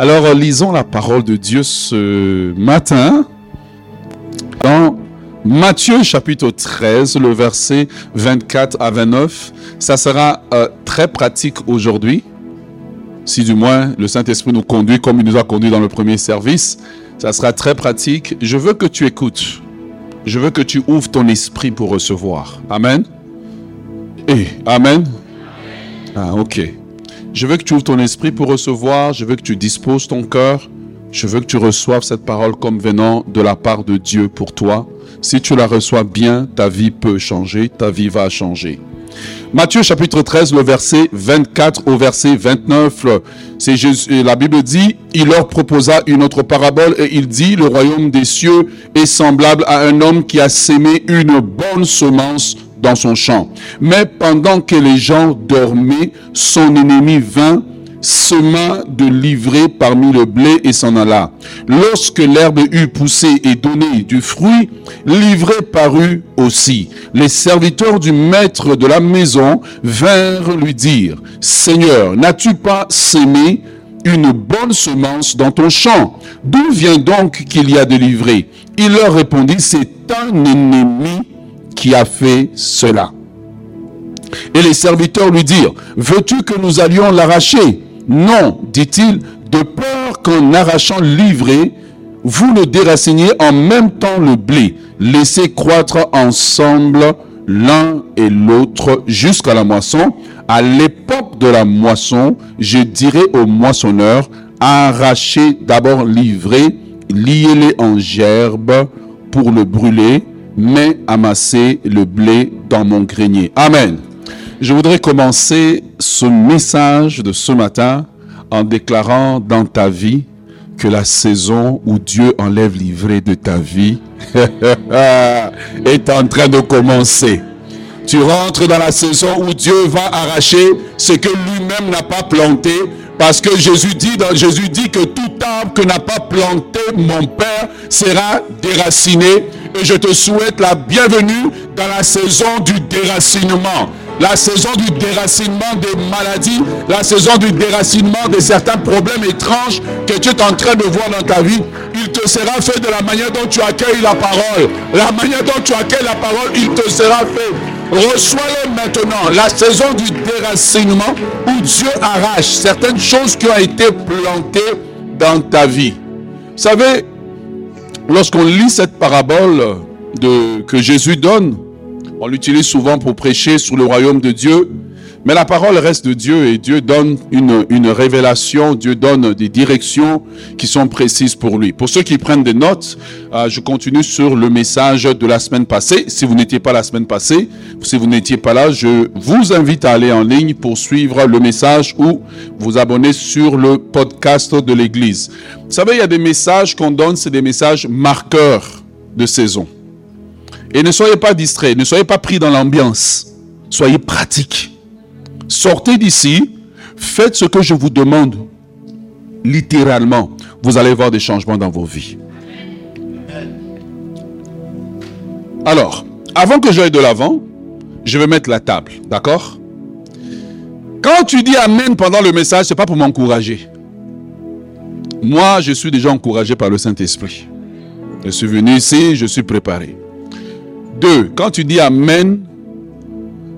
Alors, lisons la parole de Dieu ce matin dans Matthieu chapitre 13, le verset 24 à 29. Ça sera euh, très pratique aujourd'hui, si du moins le Saint-Esprit nous conduit comme il nous a conduit dans le premier service. Ça sera très pratique. Je veux que tu écoutes. Je veux que tu ouvres ton esprit pour recevoir. Amen. Et Amen. Ah, ok. Je veux que tu ouvres ton esprit pour recevoir. Je veux que tu disposes ton cœur. Je veux que tu reçoives cette parole comme venant de la part de Dieu pour toi. Si tu la reçois bien, ta vie peut changer, ta vie va changer. Matthieu chapitre 13, le verset 24 au verset 29, c'est Jésus, la Bible dit, il leur proposa une autre parabole et il dit, le royaume des cieux est semblable à un homme qui a sémé une bonne semence dans son champ. Mais pendant que les gens dormaient, son ennemi vint, sema de livrer parmi le blé et s'en alla. Lorsque l'herbe eut poussé et donné du fruit, livré parut aussi. Les serviteurs du maître de la maison vinrent lui dire, Seigneur, n'as-tu pas sémé une bonne semence dans ton champ? D'où vient donc qu'il y a de livré Il leur répondit, c'est un ennemi qui a fait cela. Et les serviteurs lui dirent, veux-tu que nous allions l'arracher? Non, dit-il, de peur qu'en arrachant l'ivraie, vous le déraciniez en même temps le blé. Laissez croître ensemble l'un et l'autre jusqu'à la moisson. À l'époque de la moisson, je dirai aux moissonneurs, arrachez d'abord l'ivraie, liez-les en gerbe pour le brûler mais amasser le blé dans mon grenier. Amen. Je voudrais commencer ce message de ce matin en déclarant dans ta vie que la saison où Dieu enlève l'ivraie de ta vie est en train de commencer. Tu rentres dans la saison où Dieu va arracher ce que lui-même n'a pas planté. Parce que Jésus dit, que tout arbre que n'a pas planté mon Père sera déraciné et je te souhaite la bienvenue dans la saison du déracinement. La saison du déracinement des maladies, la saison du déracinement de certains problèmes étranges que tu es en train de voir dans ta vie, il te sera fait de la manière dont tu accueilles la parole. La manière dont tu accueilles la parole, il te sera fait. Reçois-le maintenant. La saison du déracinement où Dieu arrache certaines choses qui ont été plantées dans ta vie. Vous savez, Lorsqu'on lit cette parabole que Jésus donne, on l'utilise souvent pour prêcher sur le royaume de Dieu. Mais la parole reste de Dieu et Dieu donne une, une, révélation, Dieu donne des directions qui sont précises pour lui. Pour ceux qui prennent des notes, euh, je continue sur le message de la semaine passée. Si vous n'étiez pas la semaine passée, si vous n'étiez pas là, je vous invite à aller en ligne pour suivre le message ou vous abonner sur le podcast de l'Église. Vous savez, il y a des messages qu'on donne, c'est des messages marqueurs de saison. Et ne soyez pas distraits, ne soyez pas pris dans l'ambiance. Soyez pratiques. Sortez d'ici, faites ce que je vous demande. Littéralement, vous allez voir des changements dans vos vies. Alors, avant que j'aille de l'avant, je vais mettre la table, d'accord? Quand tu dis Amen pendant le message, ce n'est pas pour m'encourager. Moi, je suis déjà encouragé par le Saint-Esprit. Je suis venu ici, je suis préparé. Deux, quand tu dis Amen,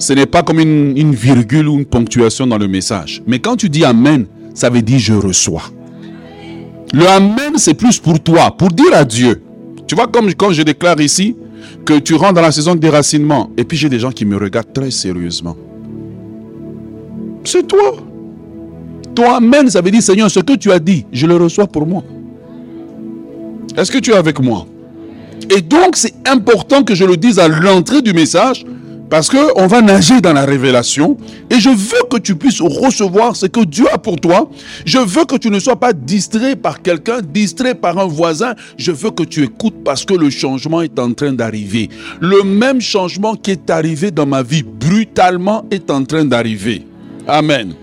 ce n'est pas comme une, virgule ou une ponctuation dans le message. Mais quand tu dis Amen, ça veut dire je reçois. Le Amen, c'est plus pour toi, pour dire à Dieu. Tu vois, comme quand je déclare ici que tu rentres dans la saison de déracinement, et puis j'ai des gens qui me regardent très sérieusement. C'est toi. Toi, Amen, ça veut dire Seigneur, ce que tu as dit, je le reçois pour moi. Est-ce que tu es avec moi? Et donc, c'est important que je le dise à l'entrée du message parce qu'on va nager dans la révélation et je veux que tu puisses recevoir ce que Dieu a pour toi. Je veux que tu ne sois pas distrait par quelqu'un, distrait par un voisin. Je veux que tu écoutes parce que le changement est en train d'arriver. Le même changement qui est arrivé dans ma vie brutalement est en train d'arriver. Amen.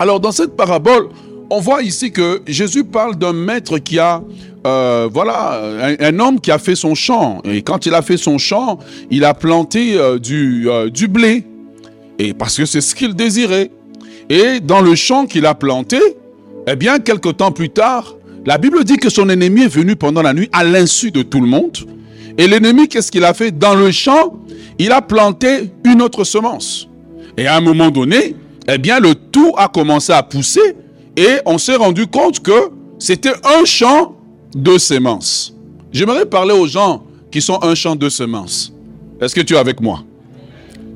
Alors dans cette parabole, on voit ici que Jésus parle d'un maître qui a euh, voilà, un, homme qui a fait son champ. Et quand il a fait son champ, il a planté euh, du, euh, du blé. Et parce que c'est ce qu'il désirait. Et dans le champ qu'il a planté, Eh bien, quelque temps plus tard, la Bible dit que son ennemi est venu pendant la nuit à l'insu de tout le monde. Et l'ennemi, qu'est-ce qu'il a fait? Dans le champ, il a planté une autre semence. Et à un moment donné, eh bien, le tout a commencé à pousser et on s'est rendu compte que c'était un champ de semences. J'aimerais parler aux gens qui sont un champ de semences. Est-ce que tu es avec moi?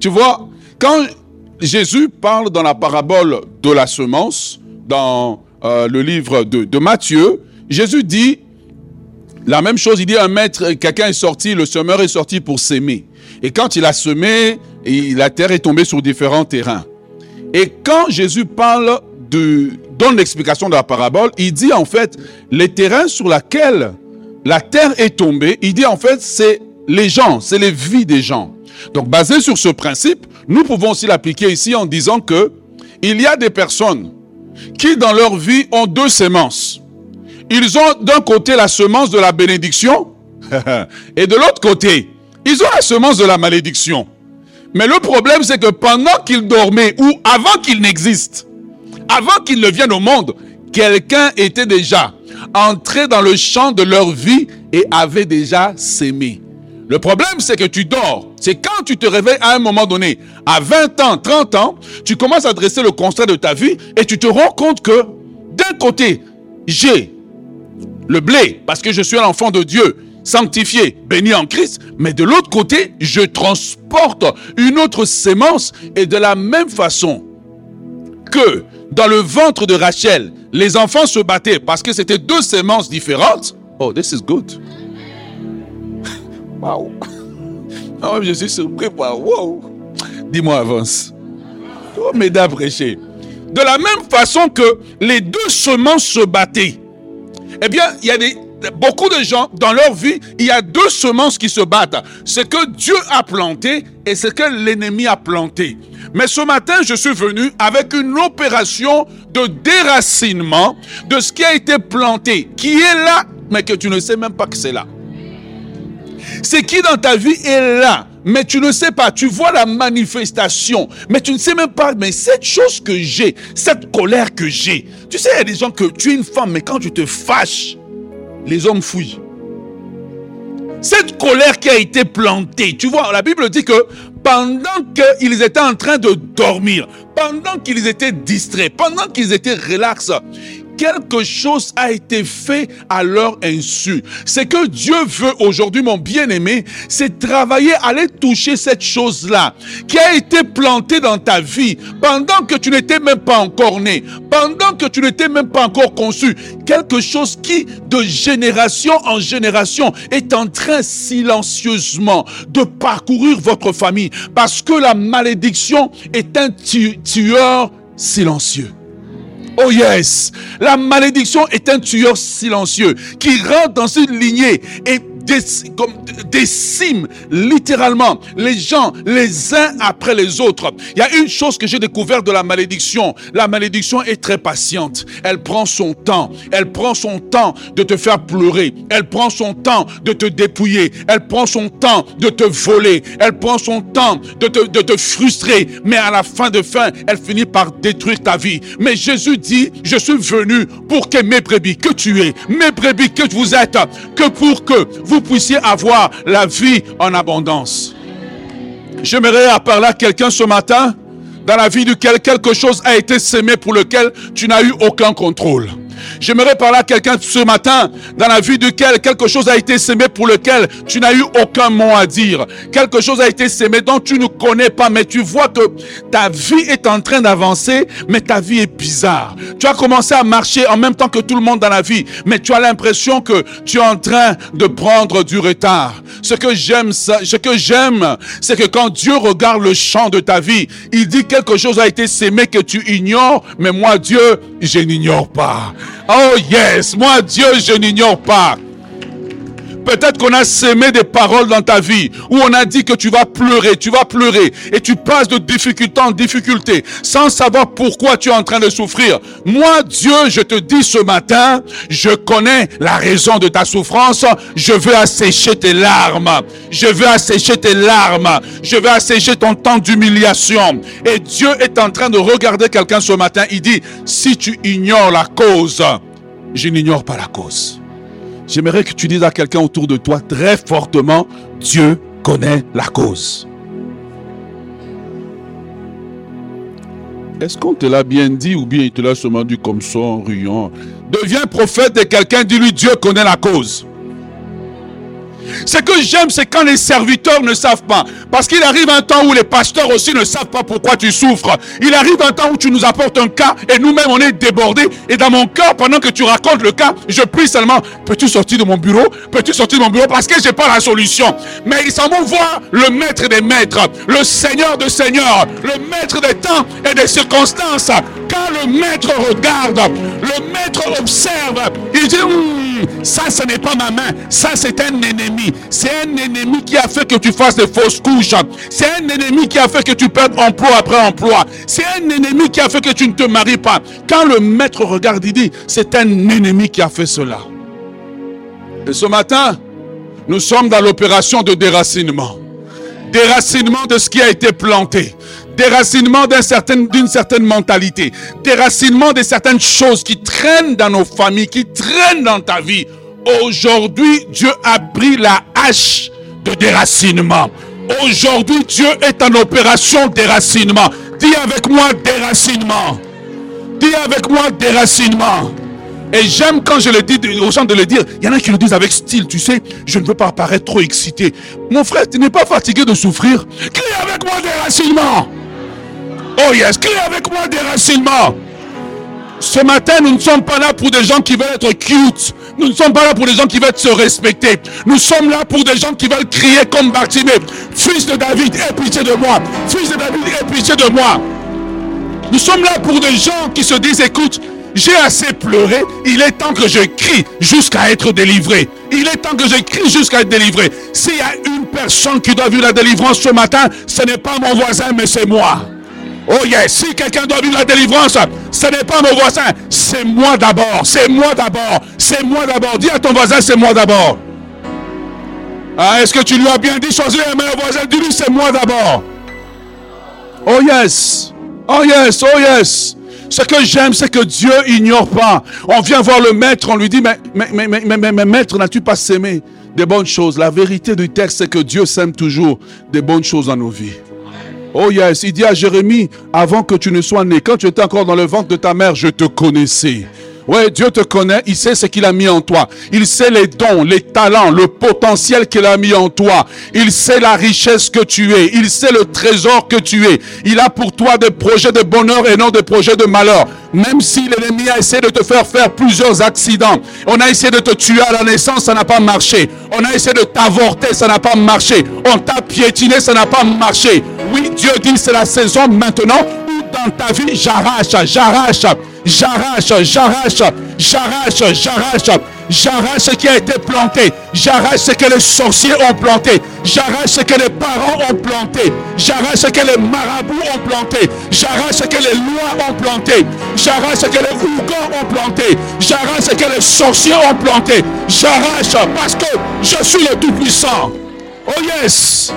Tu vois, quand Jésus parle dans la parabole de la semence, dans euh, le livre de, de Matthieu, Jésus dit la même chose, il dit un maître, quelqu'un est sorti, le semeur est sorti pour s'aimer. Et quand il a semé, la terre est tombée sur différents terrains. Et quand Jésus parle de, donne l'explication de la parabole, il dit en fait, les terrains sur lesquels la terre est tombée, il dit en fait, c'est les gens, c'est les vies des gens. Donc basé sur ce principe, nous pouvons aussi l'appliquer ici en disant que il y a des personnes qui dans leur vie ont deux semences. Ils ont d'un côté la semence de la bénédiction et de l'autre côté, ils ont la semence de la malédiction. Mais le problème, c'est que pendant qu'ils dormaient ou avant qu'ils n'existent, avant qu'ils ne viennent au monde, quelqu'un était déjà entré dans le champ de leur vie et avait déjà sémé. Le problème, c'est que tu dors. C'est quand tu te réveilles à un moment donné, à 20 ans, 30 ans, tu commences à dresser le constat de ta vie et tu te rends compte que d'un côté, j'ai le blé parce que je suis un enfant de Dieu, sanctifié, béni en Christ, mais de l'autre côté, je transporte une autre sémence et de la même façon que dans le ventre de Rachel, les enfants se battaient parce que c'était deux sémences différentes. Oh, this is good. Wow. Oh, je suis surpris wow. Dis-moi, avance. Oh, m'aider à prêcher. De la même façon que les deux semences se battaient. Eh bien, il y a des, beaucoup de gens, dans leur vie, il y a deux semences qui se battent. Ce que Dieu a planté et ce que l'ennemi a planté. Mais ce matin, je suis venu avec une opération de déracinement de ce qui a été planté, qui est là, mais que tu ne sais même pas que c'est là. C'est qui dans ta vie est là, mais tu ne sais pas. Tu vois la manifestation, mais tu ne sais même pas. Mais cette chose que j'ai, cette colère que j'ai, tu sais, il y a des gens que tu es une femme, mais quand tu te fâches, les hommes fouillent. Cette colère qui a été plantée, tu vois, la Bible dit que pendant qu'ils étaient en train de dormir, pendant qu'ils étaient distraits, pendant qu'ils étaient relax, quelque chose a été fait à leur insu. Ce que Dieu veut aujourd'hui, mon bien-aimé, c'est travailler, aller toucher cette chose-là qui a été plantée dans ta vie pendant que tu n'étais même pas encore né, pendant que tu n'étais même pas encore conçu. Quelque chose qui, de génération en génération, est en train silencieusement de parcourir votre famille parce que la malédiction est un tueur silencieux. Oh yes, la malédiction est un tueur silencieux qui rentre dans une lignée et décime littéralement les gens les uns après les autres. Il y a une chose que j'ai découvert de la malédiction. La malédiction est très patiente. Elle prend son temps. Elle prend son temps de te faire pleurer. Elle prend son temps de te dépouiller. Elle prend son temps de te voler. Elle prend son temps de te, frustrer. Mais à la fin de fin, elle finit par détruire ta vie. Mais Jésus dit, je suis venu pour que mes brebis, que tu es, mes brebis que vous êtes, que pour que vous vous puissiez avoir la vie en abondance. J'aimerais parler à quelqu'un ce matin dans la vie duquel quelque chose a été semé pour lequel tu n'as eu aucun contrôle. J'aimerais parler à quelqu'un ce matin dans la vie duquel quelque chose a été semé pour lequel tu n'as eu aucun mot à dire. Quelque chose a été semé dont tu ne connais pas, mais tu vois que ta vie est en train d'avancer, mais ta vie est bizarre. Tu as commencé à marcher en même temps que tout le monde dans la vie, mais tu as l'impression que tu es en train de prendre du retard. Ce que j'aime, ce que j'aime, c'est que quand Dieu regarde le champ de ta vie, il dit quelque chose a été semé que tu ignores, mais moi Dieu, je n'ignore pas. Oh yes, moi Dieu, je n'ignore pas. Peut-être qu'on a sémé des paroles dans ta vie où on a dit que tu vas pleurer, tu vas pleurer et tu passes de difficulté en difficulté sans savoir pourquoi tu es en train de souffrir. Moi, Dieu, je te dis ce matin, je connais la raison de ta souffrance. Je veux assécher tes larmes. Je veux assécher tes larmes. Je veux assécher ton temps d'humiliation. Et Dieu est en train de regarder quelqu'un ce matin. Il dit, si tu ignores la cause, je n'ignore pas la cause. J'aimerais que tu dises à quelqu'un autour de toi très fortement, Dieu connaît la cause. Est-ce qu'on te l'a bien dit ou bien il te l'a seulement dit comme ça en riant Deviens prophète de quelqu'un, dis-lui Dieu connaît la cause. Ce que j'aime, c'est quand les serviteurs ne savent pas. Parce qu'il arrive un temps où les pasteurs aussi ne savent pas pourquoi tu souffres. Il arrive un temps où tu nous apportes un cas et nous-mêmes on est débordés. Et dans mon cœur, pendant que tu racontes le cas, je prie seulement, peux-tu sortir de mon bureau? Peux-tu sortir de mon bureau? Parce que je n'ai pas la solution. Mais ils s'en vont voir le maître des maîtres, le seigneur de seigneurs, le maître des temps et des circonstances. Quand le maître regarde, le maître observe, il dit, ça ce n'est pas ma main, ça c'est un ennemi. C'est un ennemi qui a fait que tu fasses des fausses couches. C'est un ennemi qui a fait que tu perdes emploi après emploi. C'est un ennemi qui a fait que tu ne te maries pas. Quand le maître regarde, il dit, c'est un ennemi qui a fait cela. Et ce matin, nous sommes dans l'opération de déracinement. Déracinement de ce qui a été planté déracinement d'une certaine, certaine mentalité, déracinement de certaines choses qui traînent dans nos familles, qui traînent dans ta vie. Aujourd'hui, Dieu a pris la hache de déracinement. Aujourd'hui, Dieu est en opération déracinement. Dis avec moi déracinement. Dis avec moi déracinement. Et j'aime quand je le dis aux gens de le dire. Il y en a qui le disent avec style, tu sais, je ne veux pas paraître trop excité. Mon frère, tu n'es pas fatigué de souffrir. Crie avec moi déracinement. Oh yes, crie avec moi déracinement. Ce matin, nous ne sommes pas là pour des gens qui veulent être cute. Nous ne sommes pas là pour des gens qui veulent se respecter. Nous sommes là pour des gens qui veulent crier comme Bartimée. Fils de David, aie pitié de moi. Fils de David, aie pitié de moi. Nous sommes là pour des gens qui se disent, écoute, j'ai assez pleuré, il est temps que je crie jusqu'à être délivré. Il est temps que je crie jusqu'à être délivré. S'il y a une personne qui doit vivre la délivrance ce matin, ce n'est pas mon voisin, mais c'est moi. Oh yes, si quelqu'un doit vivre la délivrance, ce n'est pas mon voisin, c'est moi d'abord, c'est moi d'abord, c'est moi d'abord. Dis à ton voisin, c'est moi d'abord. Ah, est-ce que tu lui as bien dit, choisir un meilleur voisin Dis-lui, c'est moi d'abord. Oh yes, oh yes, oh yes. Ce que j'aime, c'est que Dieu ignore pas. On vient voir le maître, on lui dit, mais, mais, mais, mais, mais, mais maître, n'as-tu pas sémé des bonnes choses? La vérité du texte, c'est que Dieu sème toujours des bonnes choses dans nos vies. Oh yes, il dit à Jérémie, avant que tu ne sois né, quand tu étais encore dans le ventre de ta mère, je te connaissais. Ouais, Dieu te connaît, il sait ce qu'il a mis en toi. Il sait les dons, les talents, le potentiel qu'il a mis en toi. Il sait la richesse que tu es. Il sait le trésor que tu es. Il a pour toi des projets de bonheur et non des projets de malheur. Même si l'ennemi a essayé de te faire faire plusieurs accidents. On a essayé de te tuer à la naissance, ça n'a pas marché. On a essayé de t'avorter, ça n'a pas marché. On t'a piétiné, ça n'a pas marché. Oui, Dieu dit c'est la saison maintenant où dans ta vie j'arrache, j'arrache J'arrache, j'arrache, j'arrache, j'arrache. J'arrache ce qui a été planté. J'arrache ce que les sorciers ont planté. J'arrache ce que les parents ont planté. J'arrache ce que les marabouts ont planté. J'arrache ce que les lois ont planté. J'arrache ce que les ougans ont planté. J'arrache ce que les sorciers ont planté. J'arrache parce que je suis le Tout-Puissant. Oh yes.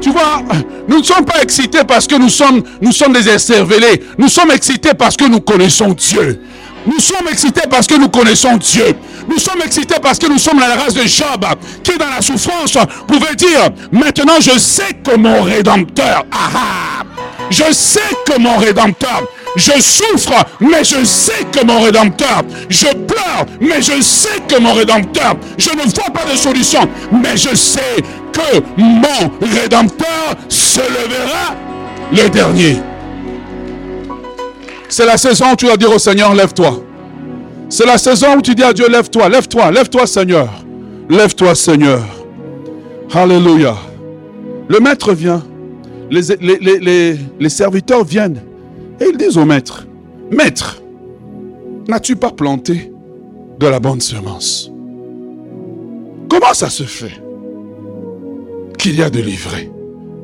Tu vois, nous ne sommes pas excités parce que nous sommes, nous sommes des esservelés. Nous sommes excités parce que nous connaissons Dieu. Nous sommes excités parce que nous connaissons Dieu. Nous sommes excités parce que nous sommes la race de Job qui dans la souffrance pouvait dire, maintenant je sais que mon Rédempteur, ah, je sais que mon Rédempteur, je souffre, mais je sais que mon Rédempteur, je pleure, mais je sais que mon Rédempteur, je ne vois pas de solution, mais je sais que mon Rédempteur se lèvera le dernier. C'est la saison où tu vas dire au Seigneur, lève-toi. C'est la saison où tu dis à Dieu, lève-toi, lève-toi, lève-toi Seigneur. Lève-toi Seigneur. Alléluia. Le maître vient. Les, les, les, serviteurs viennent. Et ils disent au maître, Maître, n'as-tu pas planté de la bonne semence? Comment ça se fait qu'il y a de livrés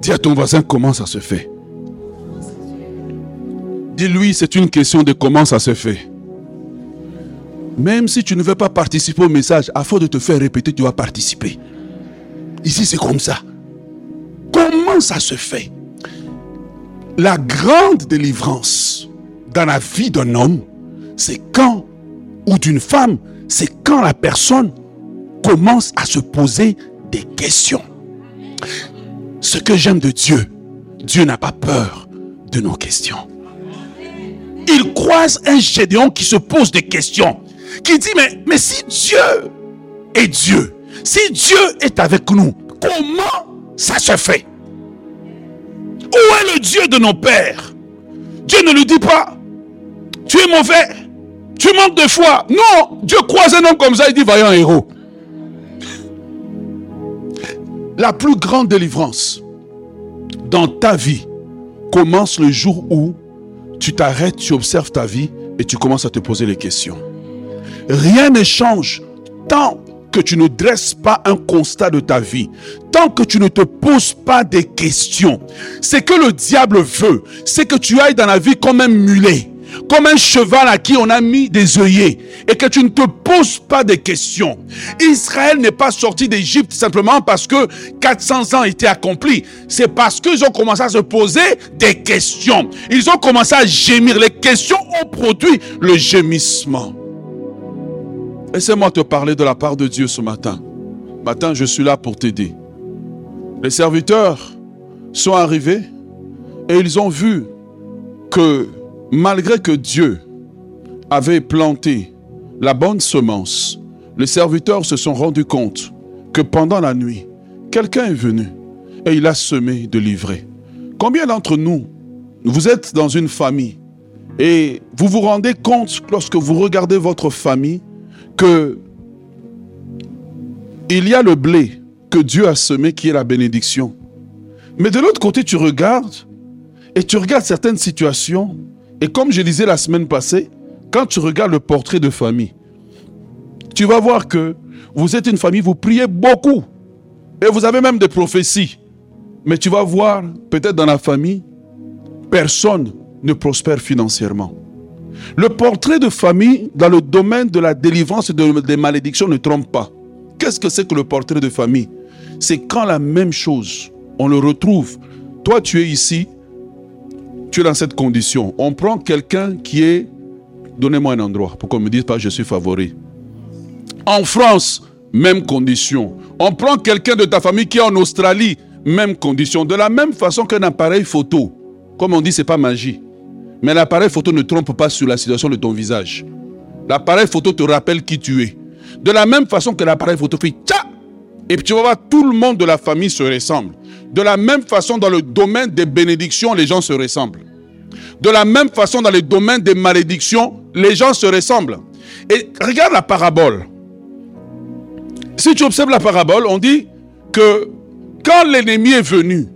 Dis à ton voisin comment ça se fait? Dis-lui, c'est une question de comment ça se fait. Même si tu ne veux pas participer au message, à force de te faire répéter, tu vas participer. Ici, c'est comme ça. Comment ça se fait? La grande délivrance dans la vie d'un homme, c'est quand, ou d'une femme, c'est quand la personne commence à se poser des questions. Ce que j'aime de Dieu, Dieu n'a pas peur de nos questions il croise un Gédéon qui se pose des questions. Qui dit, mais, si Dieu est Dieu, si Dieu est avec nous, comment ça se fait? Où est le Dieu de nos pères? Dieu ne lui dit pas, tu es mauvais, tu manques de foi. Non, Dieu croise un homme comme ça, il dit, vaillant héros. La plus grande délivrance dans ta vie commence le jour où tu t'arrêtes, tu observes ta vie et tu commences à te poser les questions. Rien ne change tant que tu ne dresses pas un constat de ta vie, tant que tu ne te poses pas des questions. Ce que le diable veut, c'est que tu ailles dans la vie comme un mulet comme un cheval à qui on a mis des œillets et que tu ne te poses pas de questions. Israël n'est pas sorti d'Égypte simplement parce que 400 ans étaient accomplis. C'est parce qu'ils ont commencé à se poser des questions. Ils ont commencé à gémir. Les questions ont produit le gémissement. Laissez-moi te parler de la part de Dieu ce matin. Matin, je suis là pour t'aider. Les serviteurs sont arrivés et ils ont vu que Malgré que Dieu avait planté la bonne semence, les serviteurs se sont rendus compte que pendant la nuit, quelqu'un est venu et il a semé de l'ivraie. Combien d'entre nous, vous êtes dans une famille et vous vous rendez compte lorsque vous regardez votre famille que il y a le blé que Dieu a semé qui est la bénédiction. Mais de l'autre côté, tu regardes et tu regardes certaines situations et comme je disais la semaine passée, quand tu regardes le portrait de famille, tu vas voir que vous êtes une famille, vous priez beaucoup. Et vous avez même des prophéties. Mais tu vas voir, peut-être dans la famille, personne ne prospère financièrement. Le portrait de famille dans le domaine de la délivrance et des malédictions ne trompe pas. Qu'est-ce que c'est que le portrait de famille? C'est quand la même chose, on le retrouve. Toi, tu es ici, tu es dans cette condition. On prend quelqu'un qui est... Donnez-moi un endroit pour qu'on ne me dise pas je suis favori. En France, même condition. On prend quelqu'un de ta famille qui est en Australie, même condition. De la même façon qu'un appareil photo. Comme on dit, c'est pas magie. Mais l'appareil photo ne trompe pas sur la situation de ton visage. L'appareil photo te rappelle qui tu es. De la même façon que l'appareil photo fait et puis tu vas voir, tout le monde de la famille se ressemble. De la même façon, dans le domaine des bénédictions, les gens se ressemblent. De la même façon, dans le domaine des malédictions, les gens se ressemblent. Et regarde la parabole. Si tu observes la parabole, on dit que quand l'ennemi est venu,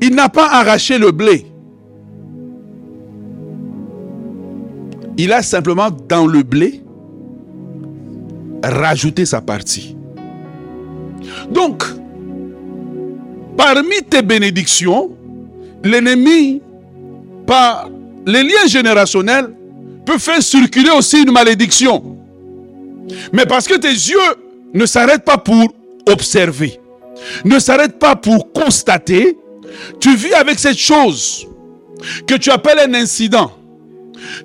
il n'a pas arraché le blé. Il a simplement dans le blé rajouté sa partie. Donc, parmi tes bénédictions, l'ennemi, par les liens générationnels, peut faire circuler aussi une malédiction. Mais parce que tes yeux ne s'arrêtent pas pour observer, ne s'arrêtent pas pour constater, tu vis avec cette chose que tu appelles un incident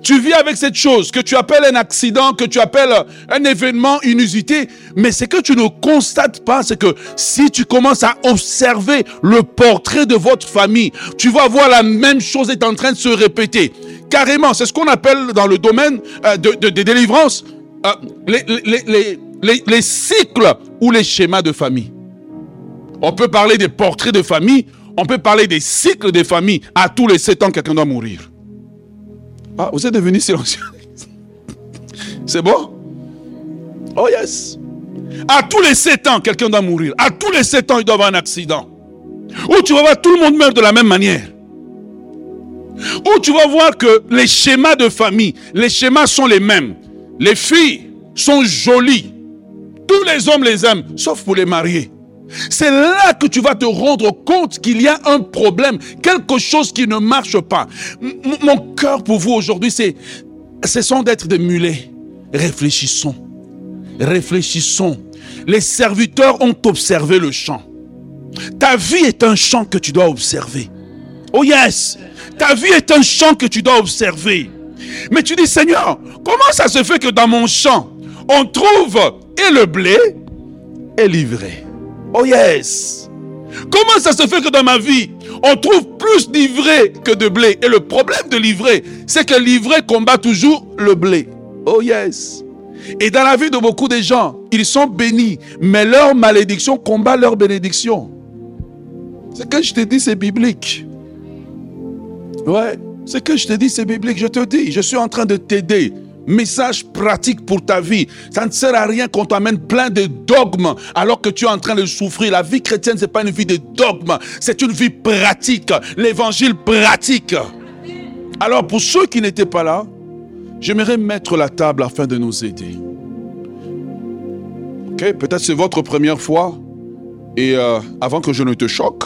tu vis avec cette chose que tu appelles un accident, que tu appelles un événement inusité, mais ce que tu ne constates pas, c'est que si tu commences à observer le portrait de votre famille, tu vas voir la même chose est en train de se répéter. Carrément, c'est ce qu'on appelle dans le domaine euh, de, délivrance euh, les cycles ou les schémas de famille. On peut parler des portraits de famille, on peut parler des cycles de famille. À tous les sept ans, quelqu'un doit mourir. Ah, vous êtes devenu silencieux. C'est bon? Oh yes. À tous les sept ans, quelqu'un doit mourir. À tous les sept ans, il doit avoir un accident. Ou tu vas voir tout le monde meurt de la même manière. Ou tu vas voir que les schémas de famille, les schémas sont les mêmes. Les filles sont jolies. Tous les hommes les aiment, sauf pour les mariés. C'est là que tu vas te rendre compte qu'il y a un problème, quelque chose qui ne marche pas. mon cœur pour vous aujourd'hui, c'est cessons d'être des mulets. Réfléchissons. Réfléchissons. Les serviteurs ont observé le champ. Ta vie est un champ que tu dois observer. Oh yes, ta vie est un champ que tu dois observer. Mais tu dis, Seigneur, comment ça se fait que dans mon champ, on trouve et le blé et l'ivraie Oh yes. Comment ça se fait que dans ma vie, on trouve plus d'ivraie que de blé? Et le problème de l'ivraie, c'est que l'ivraie combat toujours le blé. Oh yes. Et dans la vie de beaucoup de gens, ils sont bénis, mais leur malédiction combat leur bénédiction. Ce que je te dis, c'est biblique. Ouais, ce que je te dis, c'est biblique. Je te dis, je suis en train de t'aider. Message pratique pour ta vie. Ça ne sert à rien qu'on t'amène plein de dogmes alors que tu es en train de souffrir. La vie chrétienne, ce n'est pas une vie de dogmes, c'est une vie pratique. L'évangile pratique. Alors pour ceux qui n'étaient pas là, j'aimerais mettre la table afin de nous aider. Ok, peut-être c'est votre première fois. Et euh, avant que je ne te choque,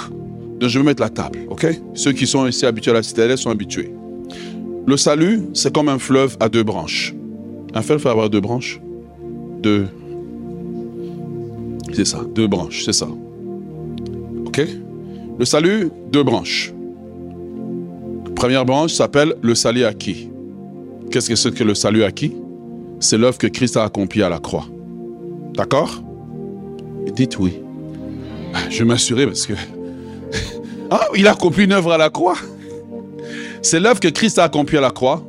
je vais mettre la table, ok? Ceux qui sont ici habitués à la citadelle sont habitués. Le salut, c'est comme un fleuve à deux branches. Un fleuve peut avoir deux branches? Deux. C'est ça, deux branches, c'est ça. Ok? Le salut, deux branches. Première branche s'appelle le salut acquis. Qu'est-ce que c'est que le salut acquis? C'est l'œuvre que Christ a accomplie à la croix. D'accord? Dites oui. Ah, je vais m'assurer parce que ah, il a accompli une œuvre à la croix? C'est l'œuvre que Christ a accomplie à la croix.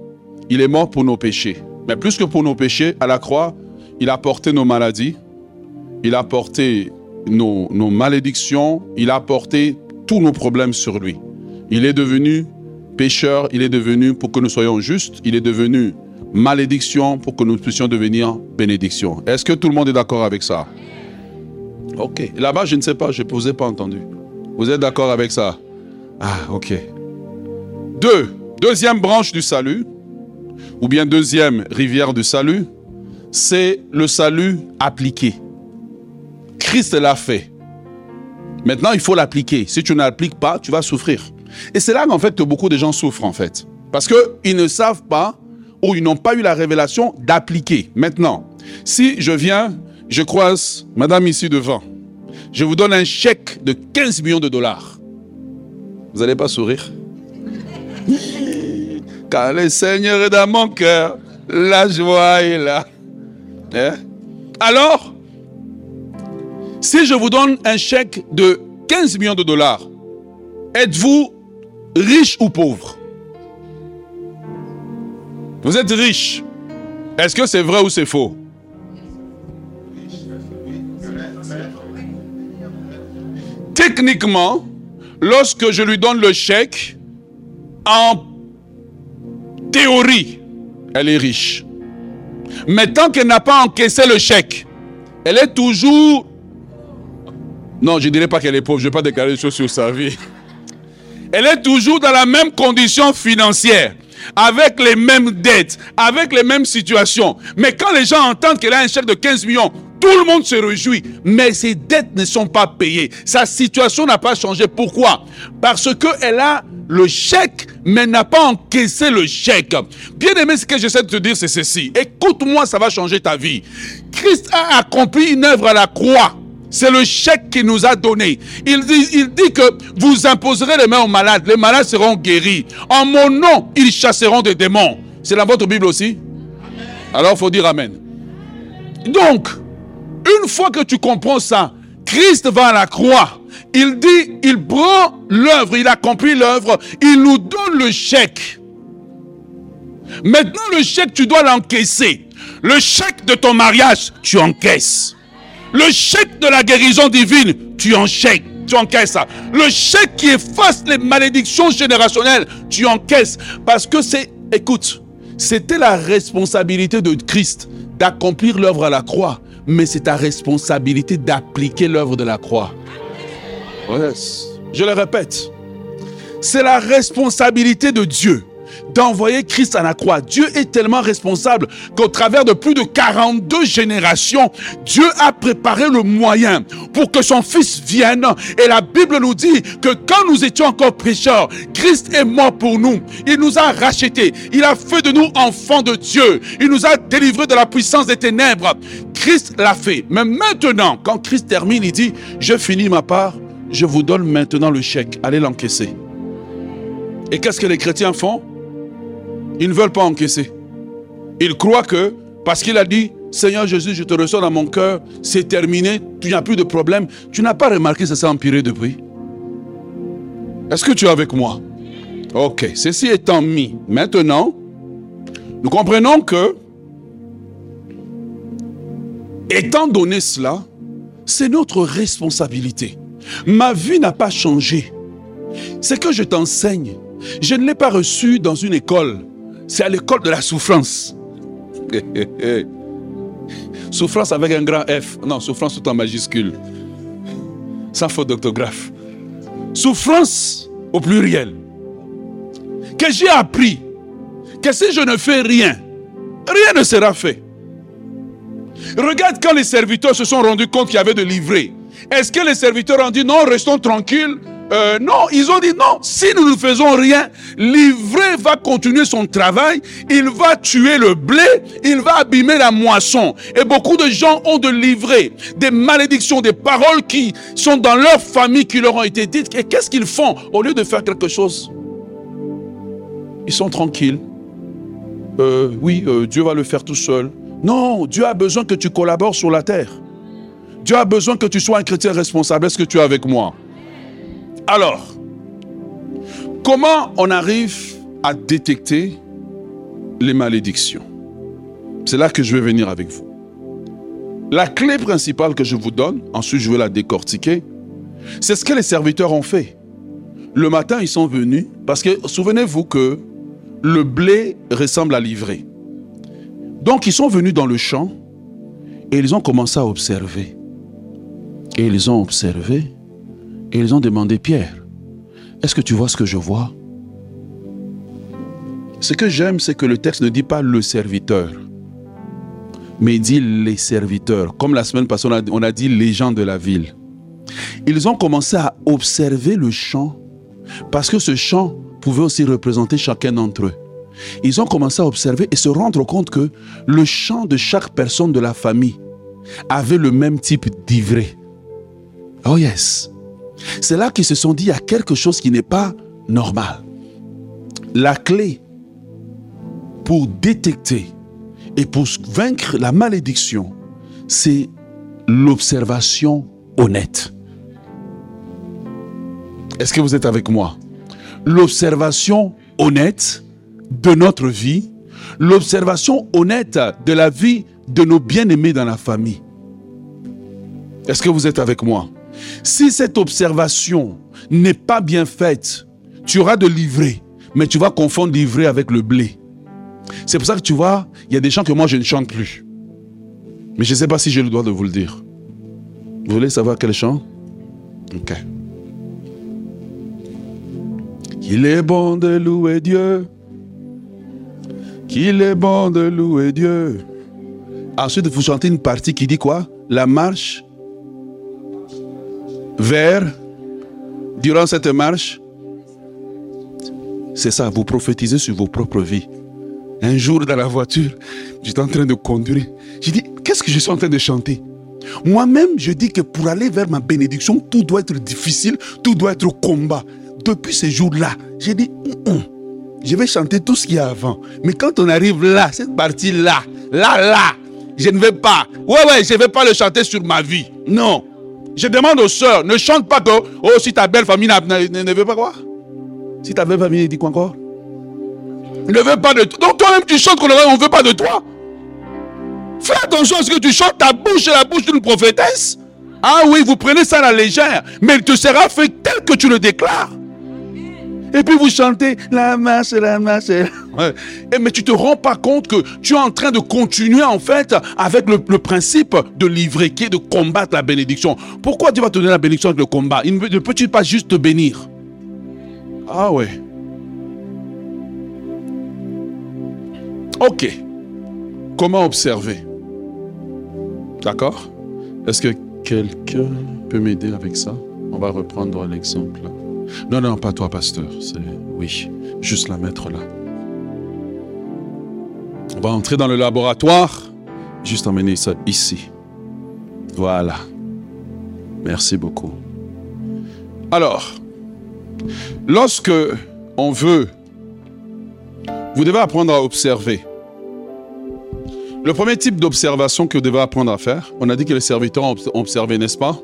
Il est mort pour nos péchés. Mais plus que pour nos péchés, à la croix, il a porté nos maladies, il a porté nos, malédictions, il a porté tous nos problèmes sur lui. Il est devenu pécheur, il est devenu pour que nous soyons justes, il est devenu malédiction pour que nous puissions devenir bénédiction. Est-ce que tout le monde est d'accord avec ça? Ok. Là-bas, je ne sais pas, je ne vous ai pas entendu. Vous êtes d'accord avec ça? Ah, ok. Deux, deuxième branche du salut, ou bien deuxième rivière du salut, c'est le salut appliqué. Christ l'a fait. Maintenant, il faut l'appliquer. Si tu ne l'appliques pas, tu vas souffrir. Et c'est là qu'en fait que beaucoup de gens souffrent en fait. Parce qu'ils ne savent pas ou ils n'ont pas eu la révélation d'appliquer. Maintenant, si je viens, je croise madame ici devant je vous donne un chèque de 15 millions de dollars. Vous n'allez pas sourire? Car le Seigneur est dans mon cœur, la joie est là. Hein? Alors, si je vous donne un chèque de 15 millions de dollars, êtes-vous riche ou pauvre? Vous êtes riche. Est-ce que c'est vrai ou c'est faux? Techniquement, lorsque je lui donne le chèque, en théorie, elle est riche. Mais tant qu'elle n'a pas encaissé le chèque, elle est toujours... Non, je ne dirais pas qu'elle est pauvre, je ne vais pas déclarer des choses sur sa vie. Elle est toujours dans la même condition financière, avec les mêmes dettes, avec les mêmes situations. Mais quand les gens entendent qu'elle a un chèque de 15 millions, tout le monde se réjouit, mais ses dettes ne sont pas payées. Sa situation n'a pas changé. Pourquoi? Parce qu'elle a le chèque, mais n'a pas encaissé le chèque. Bien aimé, ce que j'essaie de te dire, c'est ceci. Écoute-moi, ça va changer ta vie. Christ a accompli une œuvre à la croix. C'est le chèque qu'il nous a donné. Il dit, il dit que vous imposerez les mains aux malades. Les malades seront guéris. En mon nom, ils chasseront des démons. C'est dans votre Bible aussi? Alors, il faut dire Amen. Donc, une fois que tu comprends ça, Christ va à la croix. Il dit, il prend l'œuvre, il accomplit l'œuvre, il nous donne le chèque. Maintenant, le chèque, tu dois l'encaisser. Le chèque de ton mariage, tu encaisses. Le chèque de la guérison divine, tu enchèques. Tu encaisses ça. Le chèque qui efface les malédictions générationnelles, tu encaisses. Parce que c'est, écoute, c'était la responsabilité de Christ d'accomplir l'œuvre à la croix mais c'est ta responsabilité d'appliquer l'œuvre de la croix. Je le répète, c'est la responsabilité de Dieu d'envoyer Christ à la croix. Dieu est tellement responsable qu'au travers de plus de 42 générations, Dieu a préparé le moyen pour que son Fils vienne. Et la Bible nous dit que quand nous étions encore pécheurs, Christ est mort pour nous. Il nous a rachetés. Il a fait de nous enfants de Dieu. Il nous a délivrés de la puissance des ténèbres. Christ l'a fait. Mais maintenant, quand Christ termine, il dit, je finis ma part, je vous donne maintenant le chèque. Allez l'encaisser. Et qu'est-ce que les chrétiens font? Ils ne veulent pas encaisser. Ils croient que, parce qu'il a dit, Seigneur Jésus, je te reçois dans mon cœur, c'est terminé, tu n'as plus de problème. Tu n'as pas remarqué que ça s'est empiré depuis Est-ce que tu es avec moi? Ok, ceci étant mis, maintenant, nous comprenons que, étant donné cela, c'est notre responsabilité. Ma vie n'a pas changé. C'est que je t'enseigne. Je ne l'ai pas reçu dans une école. C'est à l'école de la souffrance. souffrance avec un grand F. Non, souffrance tout en majuscule. Sans faute d'orthographe. Souffrance au pluriel. Que j'ai appris que si je ne fais rien, rien ne sera fait. Regarde quand les serviteurs se sont rendus compte qu'il y avait de livrets. Est-ce que les serviteurs ont dit non, restons tranquilles euh, non, ils ont dit non, si nous ne faisons rien, l'ivraie va continuer son travail, il va tuer le blé, il va abîmer la moisson. Et beaucoup de gens ont de livrées, des malédictions, des paroles qui sont dans leur famille qui leur ont été dites. Et qu'est-ce qu'ils font? Au lieu de faire quelque chose Ils sont tranquilles. Euh, oui, euh, Dieu va le faire tout seul. Non, Dieu a besoin que tu collabores sur la terre. Dieu a besoin que tu sois un chrétien responsable. Est-ce que tu es avec moi? Alors, comment on arrive à détecter les malédictions? C'est là que je vais venir avec vous. La clé principale que je vous donne, ensuite je vais la décortiquer, c'est ce que les serviteurs ont fait. Le matin, ils sont venus, parce que souvenez-vous que le blé ressemble à l'ivraie. Donc ils sont venus dans le champ et ils ont commencé à observer. Et ils ont observé et ils ont demandé, Pierre, est-ce que tu vois ce que je vois? Ce que j'aime, c'est que le texte ne dit pas le serviteur, mais il dit les serviteurs. Comme la semaine passée, on a, dit les gens de la ville. Ils ont commencé à observer le champ parce que ce champ pouvait aussi représenter chacun d'entre eux. Ils ont commencé à observer et se rendre compte que le champ de chaque personne de la famille avait le même type d'ivraie. Oh yes. C'est là qu'ils se sont dit, il y a quelque chose qui n'est pas normal. La clé pour détecter et pour vaincre la malédiction, c'est l'observation honnête. Est-ce que vous êtes avec moi? L'observation honnête de notre vie, l'observation honnête de la vie de nos bien-aimés dans la famille. Est-ce que vous êtes avec moi? Si cette observation n'est pas bien faite, tu auras de l'ivraie, mais tu vas confondre l'ivraie avec le blé. C'est pour ça que tu vois, il y a des chants que moi je ne chante plus. Mais je ne sais pas si j'ai le droit de vous le dire. Vous voulez savoir quel chant? Ok. Qu'il est bon de louer Dieu. Qu'il est bon de louer Dieu. Ensuite, vous chantez une partie qui dit quoi? La marche vers, durant cette marche, c'est ça, vous prophétisez sur vos propres vies. Un jour dans la voiture, j'étais en train de conduire. J'ai dit, qu'est-ce que je suis en train de chanter? Moi-même, je dis que pour aller vers ma bénédiction, tout doit être difficile, tout doit être combat. Depuis ce jour-là, j'ai dit, hum, hum, je vais chanter tout ce qu'il y a avant. Mais quand on arrive là, cette partie-là, là, là, je ne vais pas. Ouais, ouais, je ne vais pas le chanter sur ma vie. Non. Je demande aux sœurs, ne chante pas que, oh, si ta belle famille ne, veut pas quoi Si ta belle famille dit quoi encore? Ne veut pas de toi. Donc toi-même tu chantes qu'on ne veut pas de toi. Fais attention à ce que tu chantes, ta bouche est la bouche d'une prophétesse. Ah oui, vous prenez ça à la légère, mais il te sera fait tel que tu le déclares. Et puis vous chantez la marche, la marche. Et mais tu te rends pas compte que tu es en train de continuer en fait avec le, principe de livrer, qui est de combattre la bénédiction. Pourquoi Dieu va te donner la bénédiction avec le combat? Ne peut-il pas juste te bénir? Ah ouais. Ok. Comment observer? D'accord? Est-ce que quelqu'un peut m'aider avec ça? On va reprendre l'exemple. Non, non, pas toi, pasteur. C'est oui, juste la mettre là. On va entrer dans le laboratoire. Juste emmener ça ici. Voilà. Merci beaucoup. Alors, lorsque on veut, vous devez apprendre à observer. Le premier type d'observation que vous devez apprendre à faire, on a dit que les serviteurs ont observé, n'est-ce pas?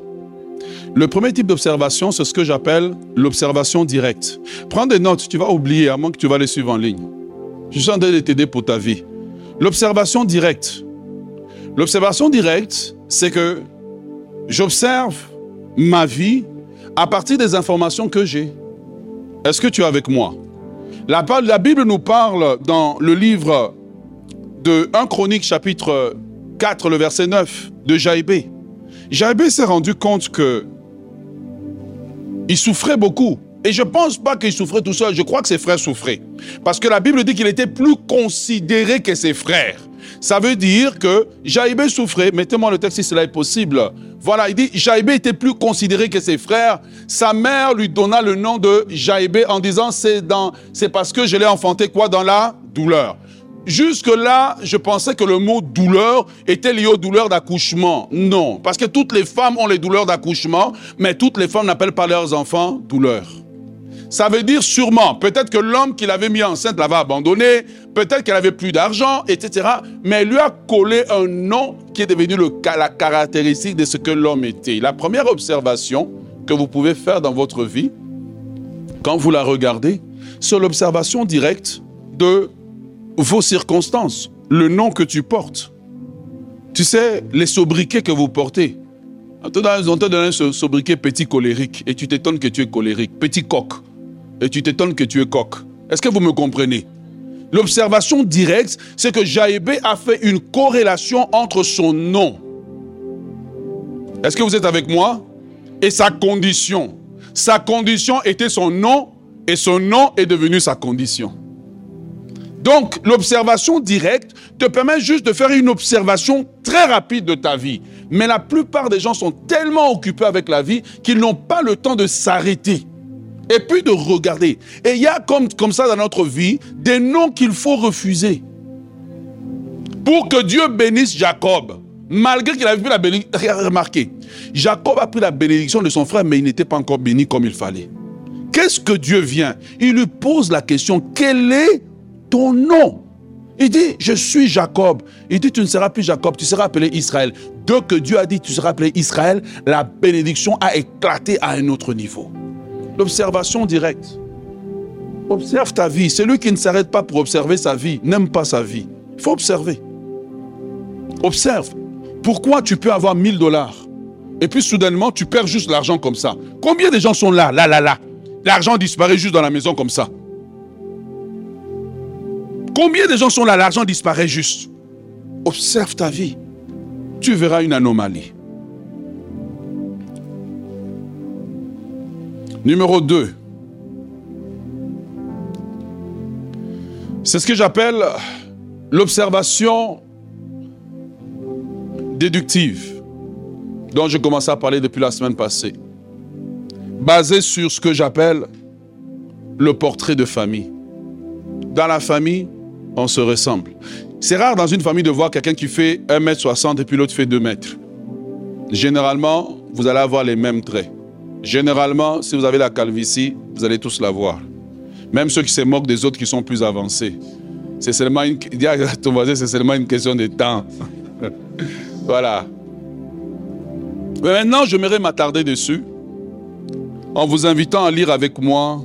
Le premier type d'observation, c'est ce que j'appelle l'observation directe. Prends des notes, tu vas oublier, à moins que tu vas les suivre en ligne. Je suis en train de t'aider pour ta vie. L'observation directe. L'observation directe, c'est que j'observe ma vie à partir des informations que j'ai. Est-ce que tu es avec moi? La, Bible nous parle dans le livre de 1 Chronique chapitre 4, le verset 9 de Jaïbé. Jaïbé s'est rendu compte que il souffrait beaucoup. Et je ne pense pas qu'il souffrait tout seul, je crois que ses frères souffraient. Parce que la Bible dit qu'il était plus considéré que ses frères. Ça veut dire que Jaïbé souffrait. Mettez-moi le texte si cela est possible. Voilà, il dit Jaïbé était plus considéré que ses frères. Sa mère lui donna le nom de Jaïbé en disant c'est c'est parce que je l'ai enfanté quoi dans la douleur. Jusque-là, je pensais que le mot douleur était lié aux douleurs d'accouchement. Non, parce que toutes les femmes ont les douleurs d'accouchement, mais toutes les femmes n'appellent pas leurs enfants douleurs. Ça veut dire sûrement, peut-être que l'homme qui l'avait mis enceinte l'avait abandonné, peut-être qu'elle avait plus d'argent, etc. Mais elle lui a collé un nom qui est devenu le, la caractéristique de ce que l'homme était. La première observation que vous pouvez faire dans votre vie, quand vous la regardez, c'est l'observation directe de vos circonstances, le nom que tu portes. Tu sais, les sobriquets que vous portez. On te donne un sobriquet petit colérique et tu t'étonnes que tu es colérique. Petit coq et tu t'étonnes que tu es coq. Est-ce que vous me comprenez? L'observation directe, c'est que Jaébé a fait une corrélation entre son nom. Est-ce que vous êtes avec moi? Et sa condition. Sa condition était son nom et son nom est devenu sa condition. Donc, l'observation directe te permet juste de faire une observation très rapide de ta vie. Mais la plupart des gens sont tellement occupés avec la vie qu'ils n'ont pas le temps de s'arrêter et puis de regarder. Et il y a comme, ça dans notre vie des noms qu'il faut refuser. Pour que Dieu bénisse Jacob, malgré qu'il avait pris la bénédiction. Remarquez, Jacob a pris la bénédiction de son frère, mais il n'était pas encore béni comme il fallait. Qu'est-ce que Dieu vient? Il lui pose la question, quel est ton nom il dit, je suis Jacob. Il dit, tu ne seras plus Jacob, tu seras appelé Israël. Dès que Dieu a dit, tu seras appelé Israël, la bénédiction a éclaté à un autre niveau. L'observation directe. Observe ta vie. Celui qui ne s'arrête pas pour observer sa vie n'aime pas sa vie. Il faut observer. Observe. Pourquoi tu peux avoir 1000 dollars et puis soudainement tu perds juste l'argent comme ça? Combien de gens sont là, là, là, là L'argent disparaît juste dans la maison comme ça. Combien de gens sont là? L'argent disparaît juste. Observe ta vie. Tu verras une anomalie. Numéro 2. C'est ce que j'appelle l'observation déductive, dont je commence à parler depuis la semaine passée, basée sur ce que j'appelle le portrait de famille. Dans la famille, on se ressemble. C'est rare dans une famille de voir quelqu'un qui fait 1m60 et puis l'autre fait 2 mètres. Généralement, vous allez avoir les mêmes traits. Généralement, si vous avez la calvitie, vous allez tous la voir. Même ceux qui se moquent des autres qui sont plus avancés. C'est seulement une, c'est seulement une question de temps. voilà. Mais maintenant, j'aimerais m'attarder dessus en vous invitant à lire avec moi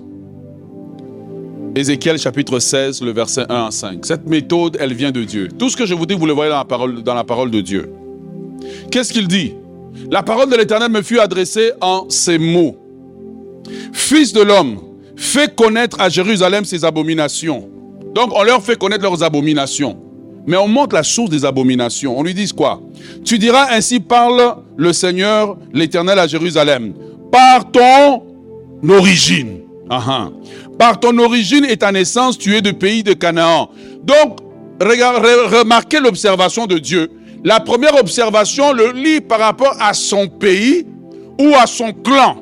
Ézéchiel chapitre 16, le verset 1 à 5. Cette méthode, elle vient de Dieu. Tout ce que je vous dis, vous le voyez dans la parole, dans la parole de Dieu. Qu'est-ce qu'il dit? La parole de l'Éternel me fut adressée en ces mots. Fils de l'homme, fais connaître à Jérusalem ses abominations. Donc on leur fait connaître leurs abominations. Mais on montre la source des abominations. On lui dit quoi? Tu diras ainsi parle le Seigneur l'Éternel à Jérusalem. Par ton origine. Par ton origine et ta naissance, tu es du pays de Canaan. Donc, remarquez l'observation de Dieu. La première observation le lit par rapport à son pays ou à son clan.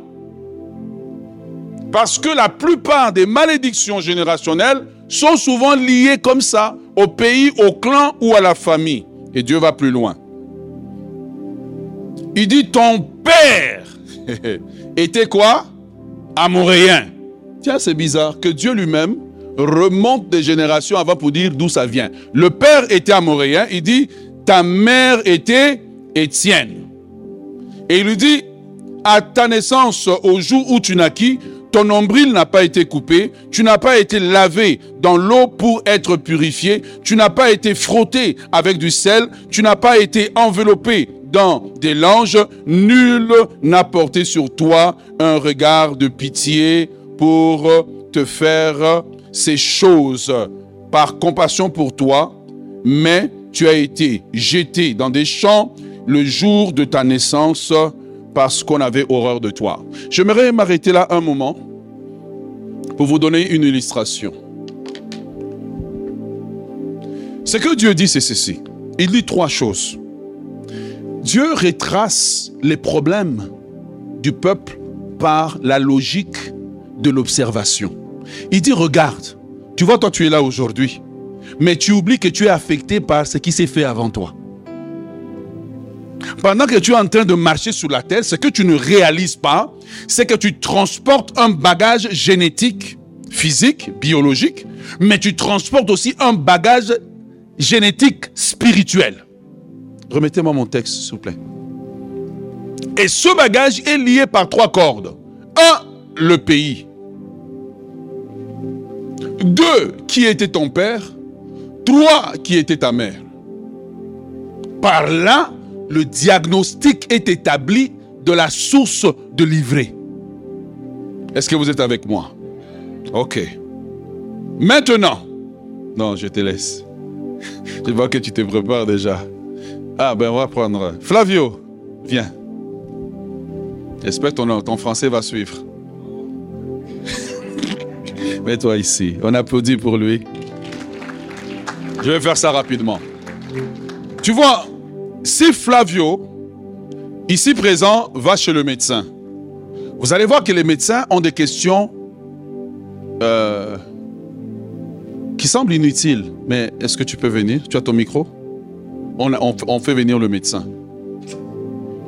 Parce que la plupart des malédictions générationnelles sont souvent liées comme ça au pays, au clan ou à la famille. Et Dieu va plus loin. Il dit ton père était quoi? Amoréen. Tiens, c'est bizarre que Dieu lui-même remonte des générations avant pour dire d'où ça vient. Le père était amoréen, il dit ta mère était Étienne. Et il lui dit à ta naissance, au jour où tu naquis, ton nombril n'a pas été coupé, tu n'as pas été lavé dans l'eau pour être purifié, tu n'as pas été frotté avec du sel, tu n'as pas été enveloppé dans des langes, nul n'a porté sur toi un regard de pitié pour te faire ces choses par compassion pour toi, mais tu as été jeté dans des champs le jour de ta naissance parce qu'on avait horreur de toi. J'aimerais m'arrêter là un moment pour vous donner une illustration. Ce que Dieu dit, c'est ceci. Il dit trois choses. Dieu retrace les problèmes du peuple par la logique de l'observation. Il dit, regarde, tu vois, toi tu es là aujourd'hui, mais tu oublies que tu es affecté par ce qui s'est fait avant toi. Pendant que tu es en train de marcher sur la terre, ce que tu ne réalises pas, c'est que tu transportes un bagage génétique, physique, biologique, mais tu transportes aussi un bagage génétique spirituel. Remettez-moi mon texte, s'il vous plaît. Et ce bagage est lié par trois cordes. Un, le pays. Deux, qui était ton père. Trois, qui était ta mère. Par là, le diagnostic est établi de la source de livret. Est-ce que vous êtes avec moi? Ok. Maintenant, non, je te laisse. Je vois que tu te prépares déjà. Ah, ben on va prendre. Flavio, viens. J'espère que ton français va suivre. Mets-toi ici. On applaudit pour lui. Je vais faire ça rapidement. Tu vois, si Flavio, ici présent, va chez le médecin, vous allez voir que les médecins ont des questions euh, qui semblent inutiles. Mais est-ce que tu peux venir? Tu as ton micro? On, on fait venir le médecin.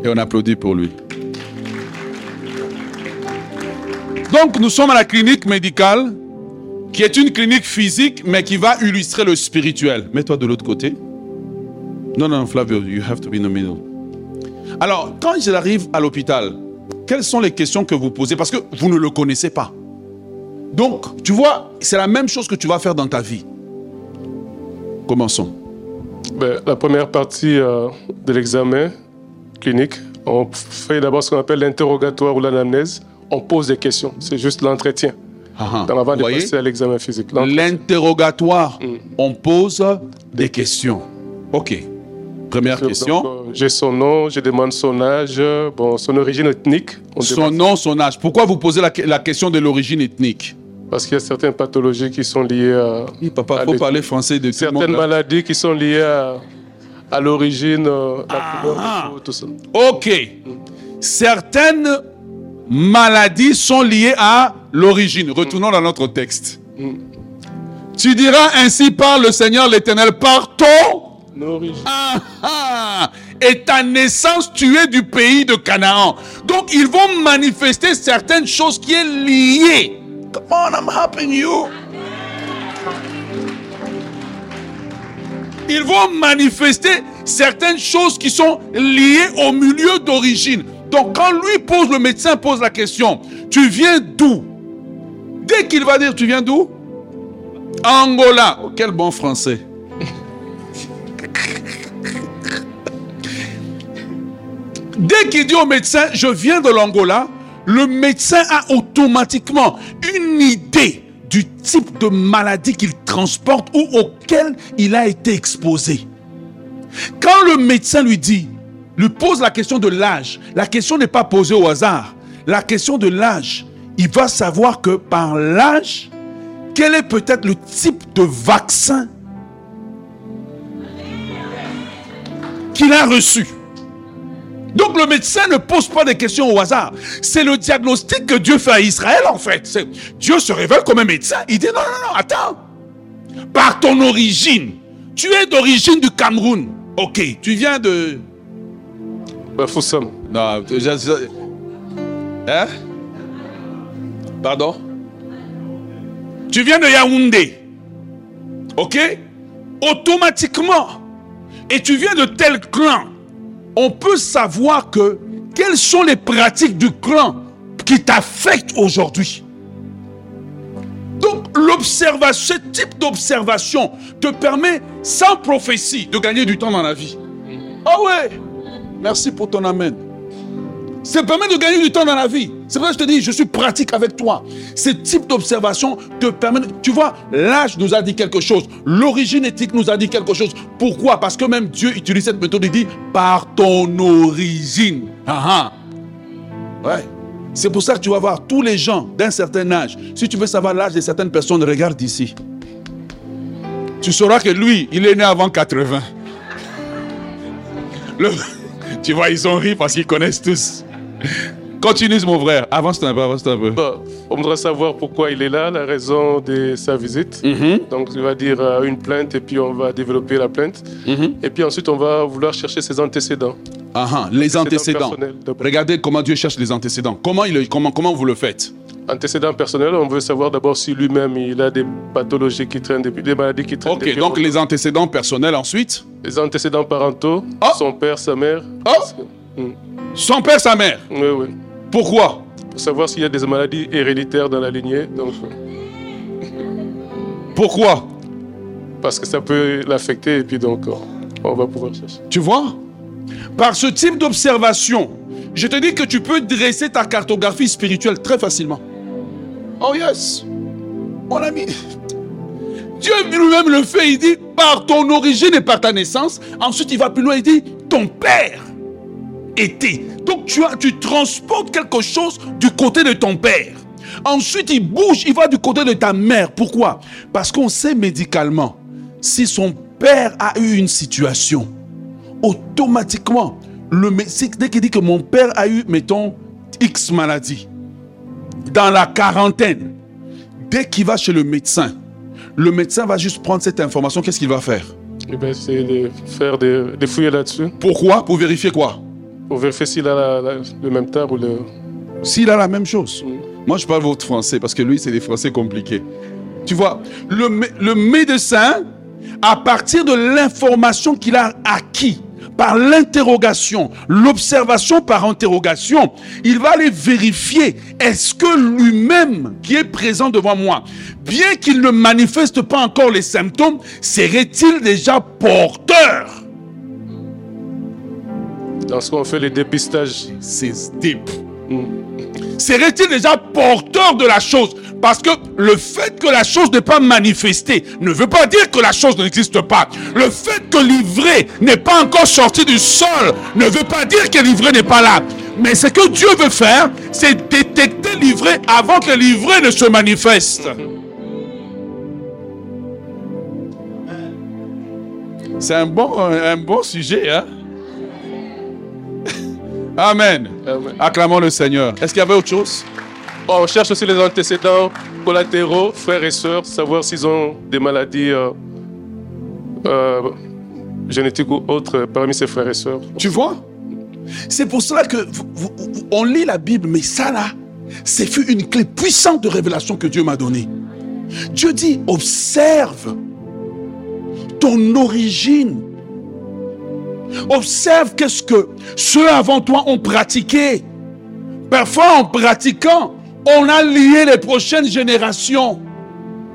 Et on applaudit pour lui. Donc nous sommes à la clinique médicale qui est une clinique physique, mais qui va illustrer le spirituel. Mets-toi de l'autre côté. Non, non, Flavio, you have to be in the middle. Alors, quand j'arrive à l'hôpital, quelles sont les questions que vous posez? Parce que vous ne le connaissez pas. Donc, tu vois, c'est la même chose que tu vas faire dans ta vie. Commençons. Ben, la première partie euh, de l'examen clinique, on fait d'abord ce qu'on appelle l'interrogatoire ou l'anamnèse. On pose des questions. C'est juste l'entretien. Ah, Dans avant de passer à l'examen physique. L'interrogatoire, on pose des questions. Ok. Première question. Euh, j'ai son nom, je demande son âge, bon, son origine ethnique. On son demande- nom, son âge. Pourquoi vous posez la, la question de l'origine ethnique? Parce qu'il y a certaines pathologies qui sont liées à Oui, papa, à faut parler français de tout le certaines monde. maladies qui sont liées à, à l'origine, euh, Ah. peau, tout ça. Ok. Certaines maladies sont liées à l'origine. Retournons dans notre texte. Tu diras ainsi par le Seigneur l'Éternel, par ton L'origine. Ah, ah. et ta naissance, tu es du pays de Canaan. Donc, ils vont manifester certaines choses qui est liées. Come on, I'm helping you. Ils vont manifester certaines choses qui sont liées au milieu d'origine. Donc, quand lui pose, le médecin pose la question, tu viens d'où? Dès qu'il va dire, tu viens d'où? Angola. Oh, quel bon français. Dès qu'il dit au médecin, je viens de l'Angola, le médecin a automatiquement une idée du type de maladie qu'il transporte ou auquel il a été exposé. Quand le médecin lui dit, lui pose la question de l'âge, la question n'est pas posée au hasard. La question de l'âge, il va savoir que par l'âge, quel est peut-être le type de vaccin qu'il a reçu. Donc le médecin ne pose pas des questions au hasard. C'est le diagnostic que Dieu fait à Israël en fait. Dieu se révèle comme un médecin. Il dit non, non, non, attends. Par ton origine, tu es d'origine du Cameroun. Ok, tu viens de... Bafoussam. Non, hein? Pardon? Tu viens de Yaoundé. Ok? Automatiquement. Et tu viens de tel clan on peut savoir que quelles sont les pratiques du clan qui t'affectent aujourd'hui? Donc l'observation, ce type d'observation te permet, sans prophétie, de gagner du temps dans la vie. Ah ouais, merci pour ton amen. Ça permet de gagner du temps dans la vie. C'est pour ça que je te dis, je suis pratique avec toi. Ce type d'observation te permet... Tu vois, l'âge nous a dit quelque chose. L'origine éthique nous a dit quelque chose. Pourquoi? Parce que même Dieu utilise cette méthode. Il dit, par ton origine. Ah, ah. Ouais. C'est pour ça que tu vas voir tous les gens d'un certain âge. Si tu veux savoir l'âge de certaines personnes, regarde ici. Tu sauras que lui, il est né avant 80. Tu vois, ils ont ri parce qu'ils connaissent tous. Continue, mon frère. Avance un peu, avance un peu. on voudrait savoir pourquoi il est là, la raison de sa visite. Mm-hmm. Donc, il va dire euh, une plainte et puis on va développer la plainte. Mm-hmm. Et puis ensuite, on va vouloir chercher ses antécédents. Ah, ah les antécédents. Regardez comment Dieu cherche les antécédents. Comment, il, comment, comment vous le faites? Antécédents personnels, on veut savoir d'abord si lui-même il a des pathologies qui traînent depuis, des maladies qui traînent Ok, donc les antécédents personnels ensuite Les antécédents parentaux, oh. son père, sa mère. Oh. Hmm. Son père, sa mère Oui, oui. Pourquoi Pour savoir s'il y a des maladies héréditaires dans la lignée. Donc... Pourquoi Parce que ça peut l'affecter et puis donc on va pouvoir chercher. Tu vois Par ce type d'observation, je te dis que tu peux dresser ta cartographie spirituelle très facilement. Oh yes, mon ami. Dieu lui-même le fait, il dit, par ton origine et par ta naissance. Ensuite, il va plus loin, il dit, ton père était. Donc tu, as, tu transportes quelque chose du côté de ton père. Ensuite, il bouge, il va du côté de ta mère. Pourquoi? Parce qu'on sait médicalement, si son père a eu une situation, automatiquement, le, dès qu'il dit que mon père a eu, mettons, X maladie, dans la quarantaine, dès qu'il va chez le médecin, le médecin va juste prendre cette information, qu'est-ce qu'il va faire? Eh ben, C'est de faire des, des fouilles là-dessus. Pourquoi? Pour vérifier quoi? Pour vérifier s'il a le même terme ou le... S'il a la même chose. Mm. Moi, je parle votre français parce que lui, c'est des français compliqués. Tu vois, le, le médecin, à partir de l'information qu'il a acquis par l'interrogation, l'observation par interrogation, il va aller vérifier est-ce que lui-même qui est présent devant moi, bien qu'il ne manifeste pas encore les symptômes, serait-il déjà porteur? Dans ce qu'on fait les dépistages. C'est deep. Serait-il déjà porteur de la chose? Parce que le fait que la chose n'est pas manifestée ne veut pas dire que la chose n'existe pas. Le fait que l'ivraie n'est pas encore sorti du sol ne veut pas dire que l'ivraie n'est pas là. Mais ce que Dieu veut faire, c'est détecter l'ivraie avant que l'ivraie ne se manifeste. C'est un bon, un bon sujet, hein? Amen. Acclamons le Seigneur. Est-ce qu'il y avait autre chose? On cherche aussi les antécédents collatéraux, frères et sœurs, savoir s'ils ont des maladies euh, euh, génétiques ou autres parmi ses frères et sœurs. Tu vois? C'est pour cela que on lit la Bible, mais ça là, c'est une clé puissante de révélation que Dieu m'a donnée. Dieu dit, observe ton origine Observe qu'est-ce que ceux avant toi ont pratiqué. Parfois, en pratiquant, on a lié les prochaines générations.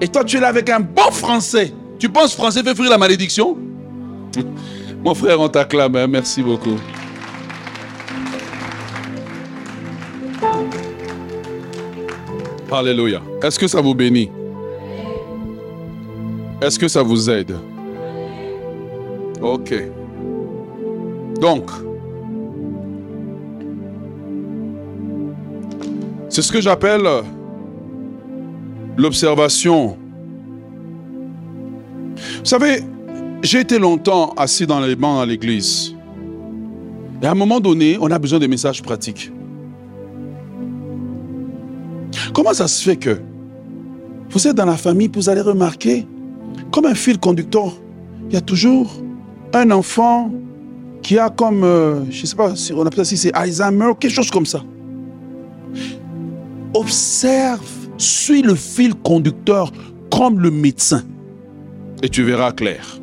Et toi, tu es là avec un bon français. Tu penses français fait fuir la malédiction? Mon frère, on t'acclame. Hein. Merci beaucoup. Alléluia. Est-ce que ça vous bénit? Est-ce que ça vous aide? Ok. Donc, c'est ce que j'appelle l'observation. Vous savez, j'ai été longtemps assis dans les bancs à l'église. Et à un moment donné, on a besoin de messages pratiques. Comment ça se fait que vous êtes dans la famille, vous allez remarquer, comme un fil conducteur, il y a toujours un enfant qui a comme, euh, je ne sais pas si on appelle ça si c'est Alzheimer, quelque chose comme ça. Observe, suis le fil conducteur comme le médecin et tu verras clair.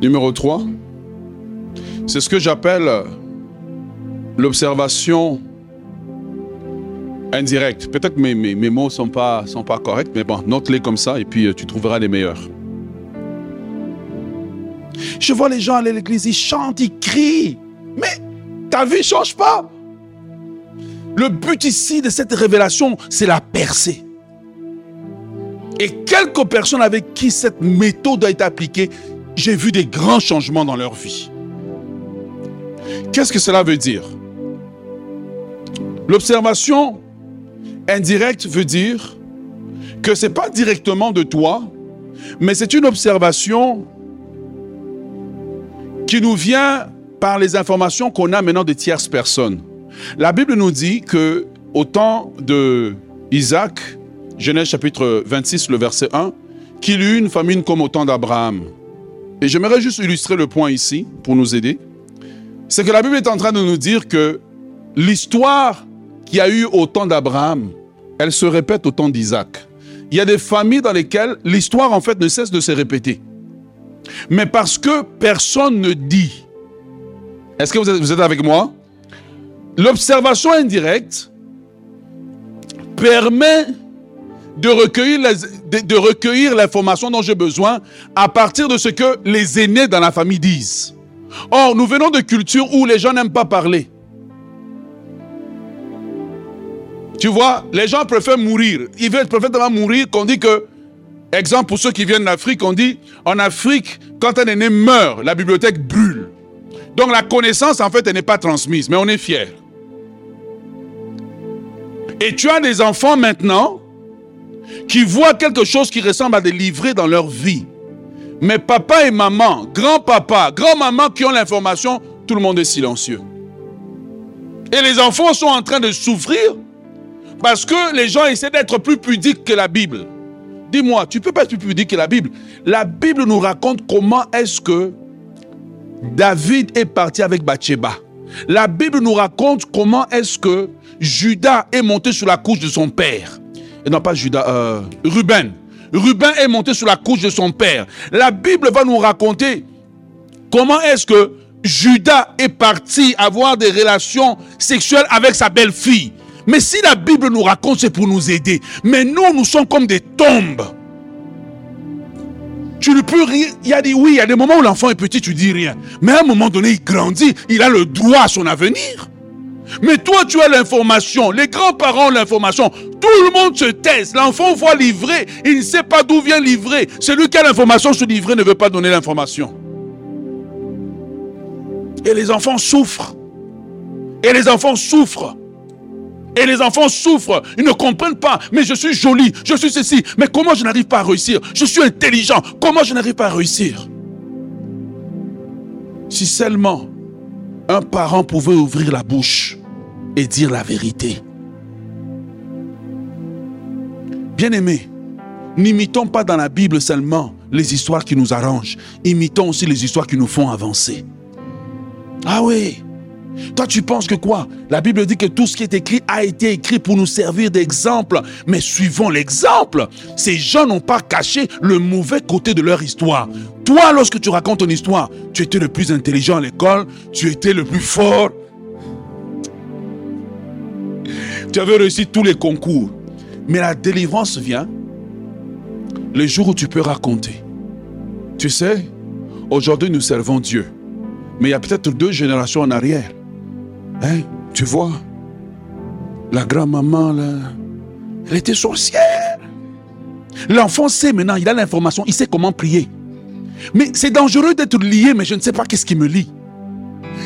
Numéro 3, c'est ce que j'appelle l'observation indirecte. Peut-être mes, mes, mots ne sont pas, sont pas corrects, mais bon, note-les comme ça et puis euh, tu trouveras les meilleurs. Je vois les gens aller à l'église, ils chantent, ils crient, mais ta vie ne change pas. Le but ici de cette révélation, c'est la percée. Et quelques personnes avec qui cette méthode a été appliquée, j'ai vu des grands changements dans leur vie. Qu'est-ce que cela veut dire? L'observation indirecte veut dire que ce n'est pas directement de toi, mais c'est une observation qui nous vient par les informations qu'on a maintenant de tierces personnes. La Bible nous dit que au temps de Isaac, Genèse chapitre 26, le verset 1, qu'il eut une famine comme au temps d'Abraham. Et j'aimerais juste illustrer le point ici pour nous aider. C'est que la Bible est en train de nous dire que l'histoire qu'il y a eu au temps d'Abraham, elle se répète au temps d'Isaac. Il y a des familles dans lesquelles l'histoire en fait ne cesse de se répéter. Mais parce que personne ne dit. Est-ce que vous êtes, avec moi? L'observation indirecte permet de, recueillir l'information dont j'ai besoin à partir de ce que les aînés dans la famille disent. Or, nous venons de cultures où les gens n'aiment pas parler. Tu vois, les gens préfèrent mourir. Ils veulent préfèrent mourir qu'on dit que, exemple pour ceux qui viennent d'Afrique, on dit, en Afrique, quand un aîné meurt, la bibliothèque brûle. Donc la connaissance, en fait, elle n'est pas transmise, mais on est fier. Et tu as des enfants maintenant qui voient quelque chose qui ressemble à des livrets dans leur vie. Mais papa et maman, grand-papa, grand-maman qui ont l'information, tout le monde est silencieux. Et les enfants sont en train de souffrir parce que les gens essaient d'être plus pudiques que la Bible. Dis-moi, tu peux pas être plus pudique que la Bible. La Bible nous raconte comment est-ce que David est parti avec Bathsheba. La Bible nous raconte comment est-ce que Judas est monté sur la couche de son père et non pas Judas, euh, Ruben. Ruben est monté sur la couche de son père. La Bible va nous raconter comment est-ce que Judas est parti avoir des relations sexuelles avec sa belle-fille. Mais si la Bible nous raconte, c'est pour nous aider. Mais nous, nous sommes comme des tombes. Tu ne peux rien. Il y a des oui, il y a des moments où l'enfant est petit, tu dis rien. Mais à un moment donné, il grandit, il a le droit à son avenir. Mais toi, tu as l'information. Les grands-parents ont l'information. Tout le monde se taise. L'enfant voit livrer. Il ne sait pas d'où vient livrer. Celui qui a l'information sur livrer ne veut pas donner l'information. Et les enfants souffrent. Et les enfants souffrent. Et les enfants souffrent. Ils ne comprennent pas. Mais je suis joli. Je suis ceci. Mais comment je n'arrive pas à réussir? Je suis intelligent. Comment je n'arrive pas à réussir? Si seulement un parent pouvait ouvrir la bouche et dire la vérité. Bien-aimés, n'imitons pas dans la Bible seulement les histoires qui nous arrangent, imitons aussi les histoires qui nous font avancer. Ah oui, toi, tu penses que quoi? La Bible dit que tout ce qui est écrit a été écrit pour nous servir d'exemple. Mais suivons l'exemple. Ces gens n'ont pas caché le mauvais côté de leur histoire. Toi, lorsque tu racontes ton histoire, tu étais le plus intelligent à l'école, tu étais le plus fort. Tu avais réussi tous les concours. Mais la délivrance vient le jour où tu peux raconter. Tu sais, aujourd'hui nous servons Dieu. Mais il y a peut-être deux générations en arrière. Hein, tu vois, la grand-maman, là, elle était sorcière. L'enfant sait maintenant, il a l'information, il sait comment prier. Mais c'est dangereux d'être lié, mais je ne sais pas qu'est-ce qui me lie.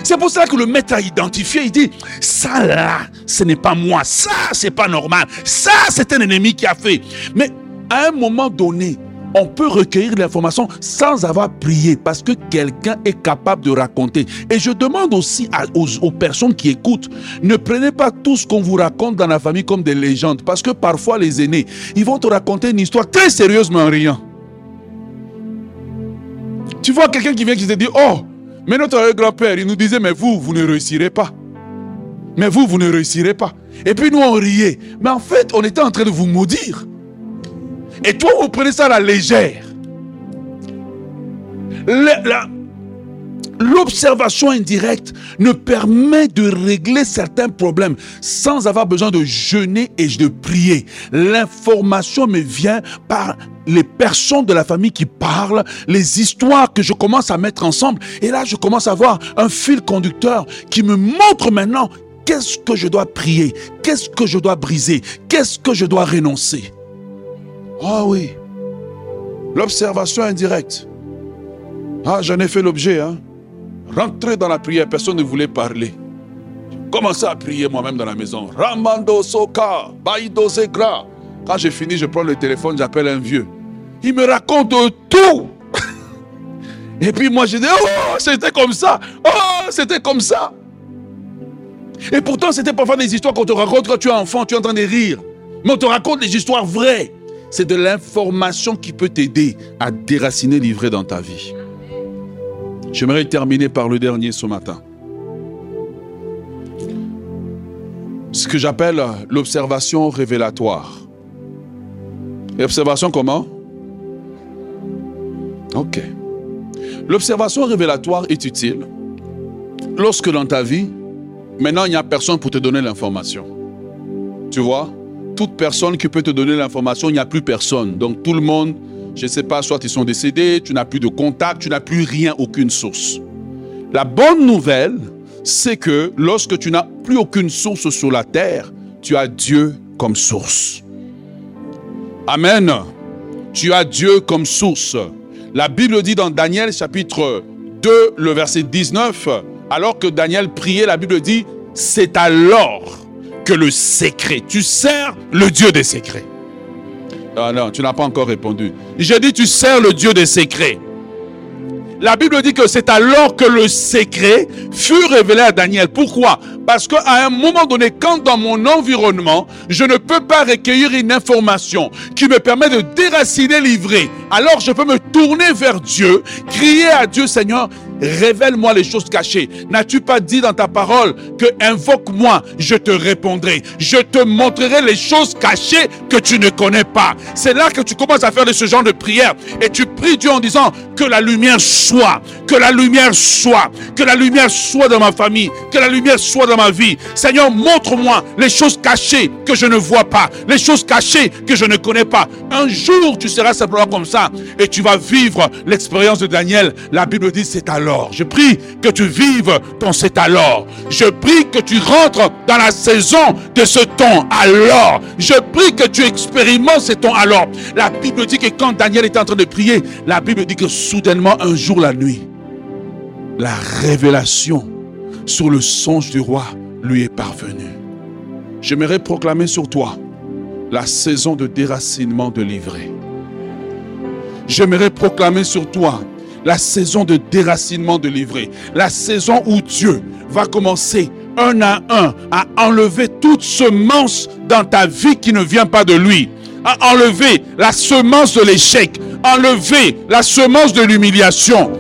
C'est pour ça que le maître a identifié, il dit, ça là, ce n'est pas moi, ça, c'est pas normal, ça, c'est un ennemi qui a fait. Mais à un moment donné, on peut recueillir l'information sans avoir prié parce que quelqu'un est capable de raconter. Et je demande aussi aux, personnes qui écoutent, ne prenez pas tout ce qu'on vous raconte dans la famille comme des légendes parce que parfois les aînés, ils vont te raconter une histoire très sérieusement en riant. Tu vois quelqu'un qui vient qui te dit, oh, mais notre grand-père, il nous disait, mais vous, vous ne réussirez pas. Mais vous, vous ne réussirez pas. Et puis nous, on riait. Mais en fait, on était en train de vous maudire. Et toi, vous prenez ça à la légère. L'observation indirecte ne permet de régler certains problèmes sans avoir besoin de jeûner et de prier. L'information me vient par les personnes de la famille qui parlent, les histoires que je commence à mettre ensemble. Et là, je commence à avoir un fil conducteur qui me montre maintenant qu'est-ce que je dois prier, qu'est-ce que je dois briser, qu'est-ce que je dois renoncer. Ah oui. L'observation indirecte. Ah, j'en ai fait l'objet. Hein. Rentrer dans la prière, personne ne voulait parler. Commencer à prier moi-même dans la maison. Ramando Soka, Baido Zegra. Quand j'ai fini, je prends le téléphone, j'appelle un vieux. Il me raconte tout. Et puis moi, je dis, oh, c'était comme ça. Oh, c'était comme ça. Et pourtant, c'était parfois des histoires qu'on te raconte quand tu es enfant, tu es en train de rire. Mais on te raconte des histoires vraies c'est de l'information qui peut t'aider à déraciner l'ivraie dans ta vie. J'aimerais terminer par le dernier ce matin. Ce que j'appelle l'observation révélatoire. L'observation comment? Ok. L'observation révélatoire est utile lorsque dans ta vie, maintenant il n'y a personne pour te donner l'information? Tu vois? Toute personne qui peut te donner l'information, il n'y a plus personne. Donc tout le monde, je ne sais pas, soit ils sont décédés, tu n'as plus de contact, tu n'as plus rien, aucune source. La bonne nouvelle, c'est que lorsque tu n'as plus aucune source sur la terre, tu as Dieu comme source. Amen. Tu as Dieu comme source. La Bible dit dans Daniel chapitre 2, le verset 19, alors que Daniel priait, la Bible dit, c'est alors que le secret. Tu sers le Dieu des secrets. Ah non, tu n'as pas encore répondu. J'ai dit, tu sers le Dieu des secrets. La Bible dit que c'est alors que le secret fut révélé à Daniel. Pourquoi? Parce qu'à un moment donné, quand dans mon environnement, je ne peux pas recueillir une information qui me permet de déraciner l'ivraie, alors je peux me tourner vers Dieu, crier à Dieu, Seigneur, révèle-moi les choses cachées. N'as-tu pas dit dans ta parole que invoque-moi, je te répondrai. Je te montrerai les choses cachées que tu ne connais pas. C'est là que tu commences à faire de ce genre de prière et tu pries Dieu en disant que la lumière soit, que la lumière soit, que la lumière soit dans ma famille, que la lumière soit dans ma vie. Seigneur, montre-moi les choses cachées que je ne vois pas, les choses cachées que je ne connais pas. Un jour, tu seras simplement comme ça et tu vas vivre l'expérience de Daniel. La Bible dit c'est alors je prie que tu vives ton c'est alors. Je prie que tu rentres dans la saison de ce temps alors. Je prie que tu expérimentes ce temps alors. La Bible dit que quand Daniel était en train de prier, la Bible dit que soudainement un jour la nuit, la révélation sur le songe du roi lui est parvenue. J'aimerais proclamer sur toi la saison de déracinement de l'ivraie. J'aimerais proclamer sur toi la saison de déracinement de l'ivraie, la saison où Dieu va commencer un à un à enlever toute semence dans ta vie qui ne vient pas de lui, à enlever la semence de l'échec, enlever la semence de l'humiliation,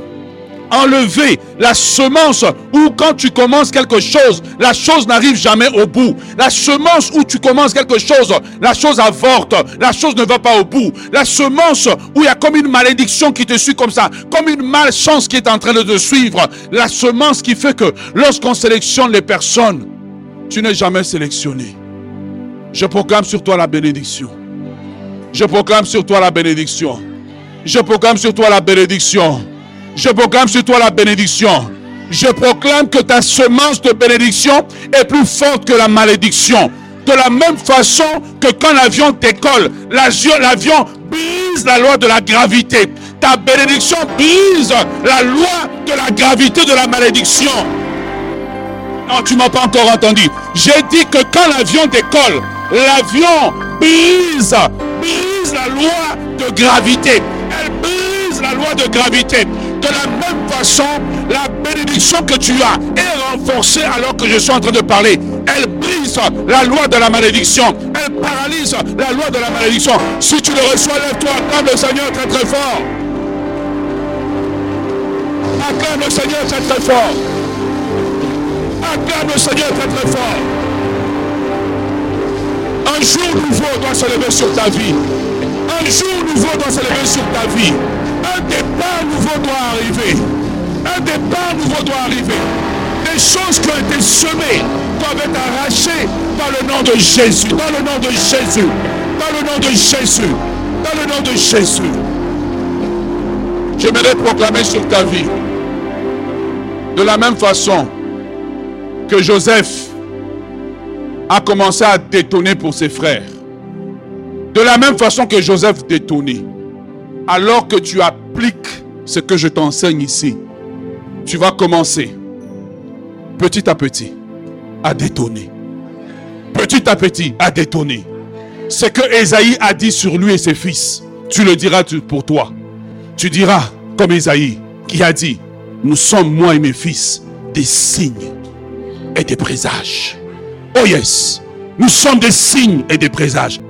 enlever la semence où quand tu commences quelque chose, la chose n'arrive jamais au bout. La semence où tu commences quelque chose, la chose avorte, la chose ne va pas au bout. La semence où il y a comme une malédiction qui te suit comme ça, comme une malchance qui est en train de te suivre. La semence qui fait que lorsqu'on sélectionne les personnes, tu n'es jamais sélectionné. Je proclame sur toi la bénédiction. Je proclame sur toi la bénédiction. Je proclame sur toi la bénédiction. Je proclame sur toi la bénédiction. Je proclame que ta semence de bénédiction est plus forte que la malédiction. De la même façon que quand l'avion décolle, l'avion brise la loi de la gravité. Ta bénédiction brise la loi de la gravité de la malédiction. Non, tu m'as pas encore entendu. J'ai dit que quand l'avion décolle, l'avion brise brise la loi de gravité. Elle brise la loi de gravité. De la même façon, la bénédiction que tu as est renforcée alors que je suis en train de parler. Elle brise la loi de la malédiction. Elle paralyse la loi de la malédiction. Si tu le reçois, lève-toi, acclame le Seigneur très très fort. Acclame le Seigneur très très fort. Acclame le Seigneur très très fort. Un jour nouveau doit se lever sur ta vie. Un jour nouveau doit se lever sur ta vie. Un départ nouveau doit arriver. Un départ nouveau doit arriver. Les choses qui ont été semées doivent être arrachées dans le nom de Jésus. Dans le nom de Jésus. Dans le nom de Jésus. Dans le nom de Jésus. J'aimerais proclamer sur ta vie. De la même façon que Joseph a commencé à détonner pour ses frères. De la même façon que Joseph détonnait. Alors que tu appliques ce que je t'enseigne ici, tu vas commencer petit à petit à détonner. Petit à petit à détonner. Ce que Esaïe a dit sur lui et ses fils, tu le diras pour toi. Tu diras comme Esaïe qui a dit, nous sommes moi et mes fils des signes et des présages. Oh yes, nous sommes des signes et des présages.